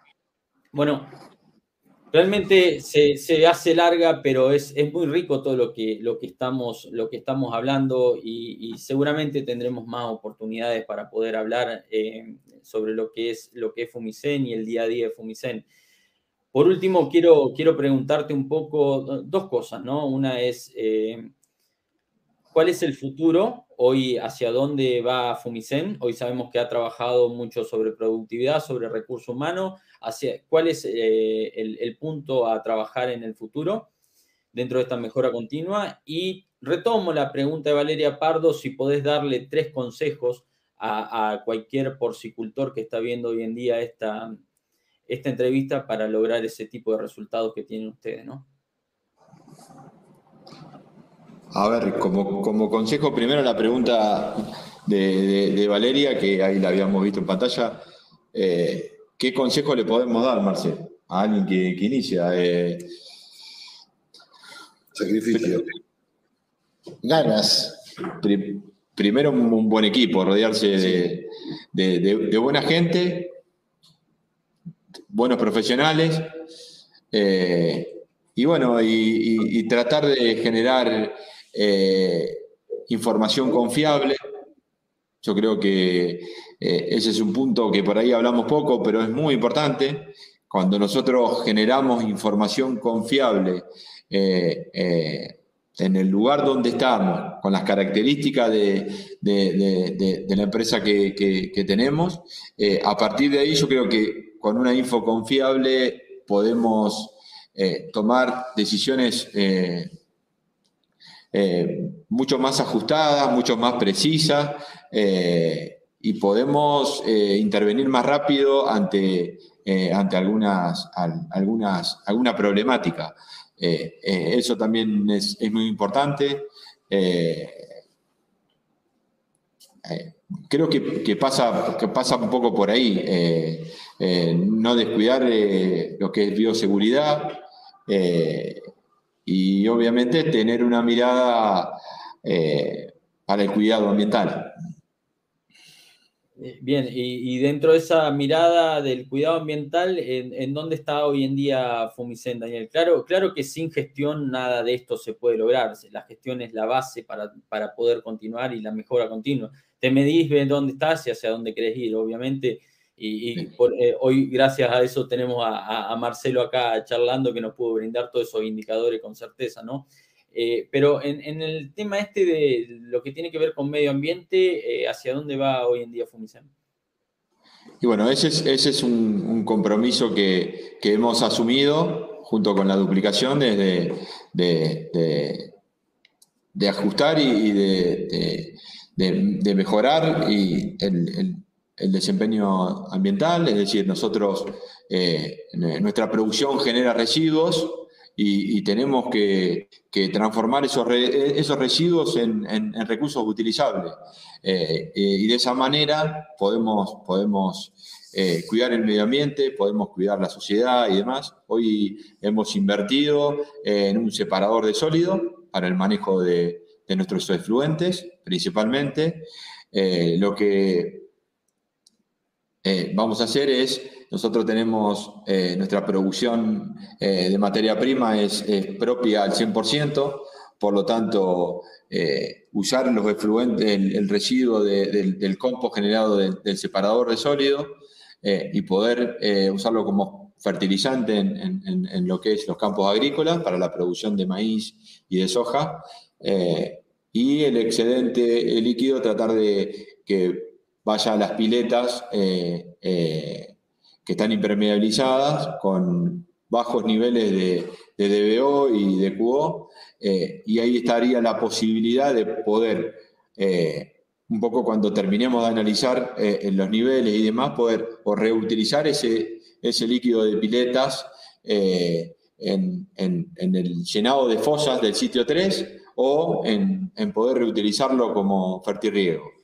Bueno, realmente se, se, hace larga, pero es, es, muy rico todo lo que, lo que, estamos, lo que estamos hablando y, seguramente tendremos más oportunidades para poder hablar eh, sobre lo que, es, lo que es Fumicen y el día a día de Fumicen. Por último, quiero, quiero preguntarte un poco dos cosas, ¿no? Una es, eh, ¿cuál es el futuro hoy? ¿Hacia dónde va Fumicen? Hoy sabemos que ha trabajado mucho sobre productividad, sobre recurso humano. Hacia, ¿Cuál es eh, el, punto a trabajar en el futuro dentro de esta mejora continua? Y retomo la pregunta de Valeria Pardo, si podés darle tres consejos a, cualquier porcicultor que está viendo hoy en día esta esta entrevista para lograr ese tipo de resultados que tienen ustedes, ¿no? A ver, como, como consejo, primero la pregunta de, Valeria, que ahí la habíamos visto en pantalla. Eh, ¿Qué consejo le podemos dar, Marcel, a alguien que, inicia? Eh, Sacrificio. Ganas. primero un, buen equipo, rodearse de buena gente buenos profesionales. Eh, y bueno, y, tratar de generar eh, información confiable. Yo creo que eh, ese es un punto que por ahí hablamos poco, pero es muy importante. Cuando nosotros generamos información confiable en el lugar donde estamos, con las características de, la empresa que tenemos, a partir de ahí yo creo que con una info confiable podemos eh, tomar decisiones eh, eh, mucho más ajustadas, mucho más precisas y podemos intervenir más rápido ante, ante algunas, algunas, alguna problemática. eso también es, muy importante creo que, pasa, que pasa un poco por ahí. Eh, eh, no descuidar eh, lo que es bioseguridad y obviamente tener una mirada para el cuidado ambiental. Bien, y, dentro de esa mirada del cuidado ambiental, ¿en, dónde está hoy en día Fumicen, Daniel? Claro, claro que sin gestión nada de esto se puede lograr. La gestión es la base para, para poder continuar y la mejora continua te medís, ves dónde estás y hacia dónde querés ir, obviamente. Y, eh, hoy, gracias a eso, tenemos a, Marcelo acá charlando que nos pudo brindar todos esos indicadores con certeza, ¿no? Eh, pero en, el tema este de lo que tiene que ver con medio ambiente, eh, ¿hacia dónde va hoy en día Fumicen? Y bueno, ese es, ese es un, compromiso que, hemos asumido junto con la duplicación de, de, ajustar y de de, mejorar y el, desempeño ambiental, es decir, nosotros, eh, nuestra producción genera residuos y, tenemos que, transformar esos, esos residuos en, recursos utilizables. Eh, eh, y de esa manera podemos, podemos eh, cuidar el medio ambiente, podemos cuidar la sociedad y demás. Hoy hemos invertido en un separador de sólido para el manejo de, de nuestros efluentes, principalmente. lo que vamos a hacer es nosotros tenemos, eh, nuestra producción eh, de materia prima es, propia al 100%, por lo tanto, eh, usar los efluentes, el, residuo del, compost generado del separador de sólido y poder usarlo como fertilizante en, lo que es los campos agrícolas para la producción de maíz y de soja. y el excedente líquido tratar de que vaya a las piletas que están impermeabilizadas con bajos niveles de, DBO y de QO, eh, y ahí estaría la posibilidad de poder, eh, un poco cuando terminemos de analizar eh, los niveles y demás, poder o reutilizar ese, ese líquido de piletas en, el llenado de fosas del sitio 3 o en, poder reutilizarlo como fertirriego.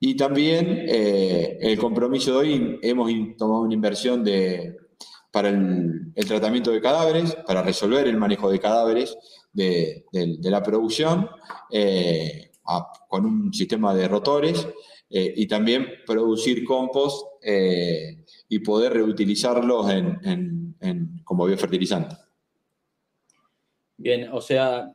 Y también eh, el compromiso de hoy, hemos tomado una inversión de, para el, tratamiento de cadáveres, para resolver el manejo de cadáveres de, la producción, eh, con un sistema de rotores, eh, y también producir compost y poder reutilizarlos en, como biofertilizante. Bien, o sea,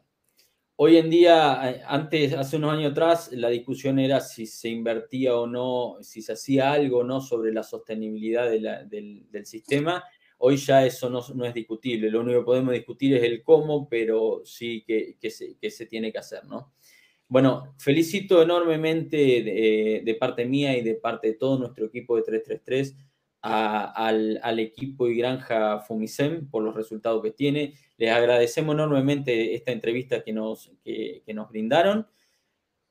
Hoy en día, eh, antes, hace unos años atrás, la discusión era si se invertía o no, si se hacía algo o no sobre la sostenibilidad del, sistema. Hoy ya eso no, es discutible. Lo único que podemos discutir es el cómo, pero sí que, se, tiene que hacer, ¿no? Bueno, felicito enormemente de, de, parte mía y de parte de todo nuestro equipo de 333 al, equipo y granja Fumicem por los resultados que tiene. Les agradecemos enormemente esta entrevista que nos, que, nos brindaron.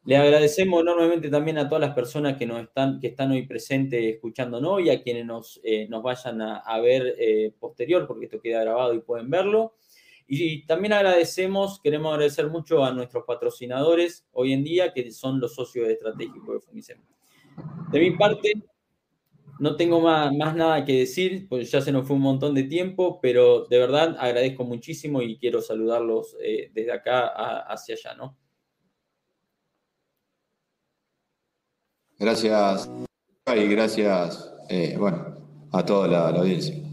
Les agradecemos enormemente también a todas las personas que, nos están, que están hoy presentes escuchándonos y a quienes nos, eh, nos vayan a, ver eh, posterior, porque esto queda grabado y pueden verlo. Y también agradecemos, queremos agradecer mucho a nuestros patrocinadores hoy en día, que son los socios estratégicos de Fumicem. De mi parte, no tengo más, nada que decir, pues ya se nos fue un montón de tiempo, pero de verdad agradezco muchísimo y quiero saludarlos eh, desde acá hacia allá, ¿no? Gracias y gracias, eh, bueno, a toda la audiencia.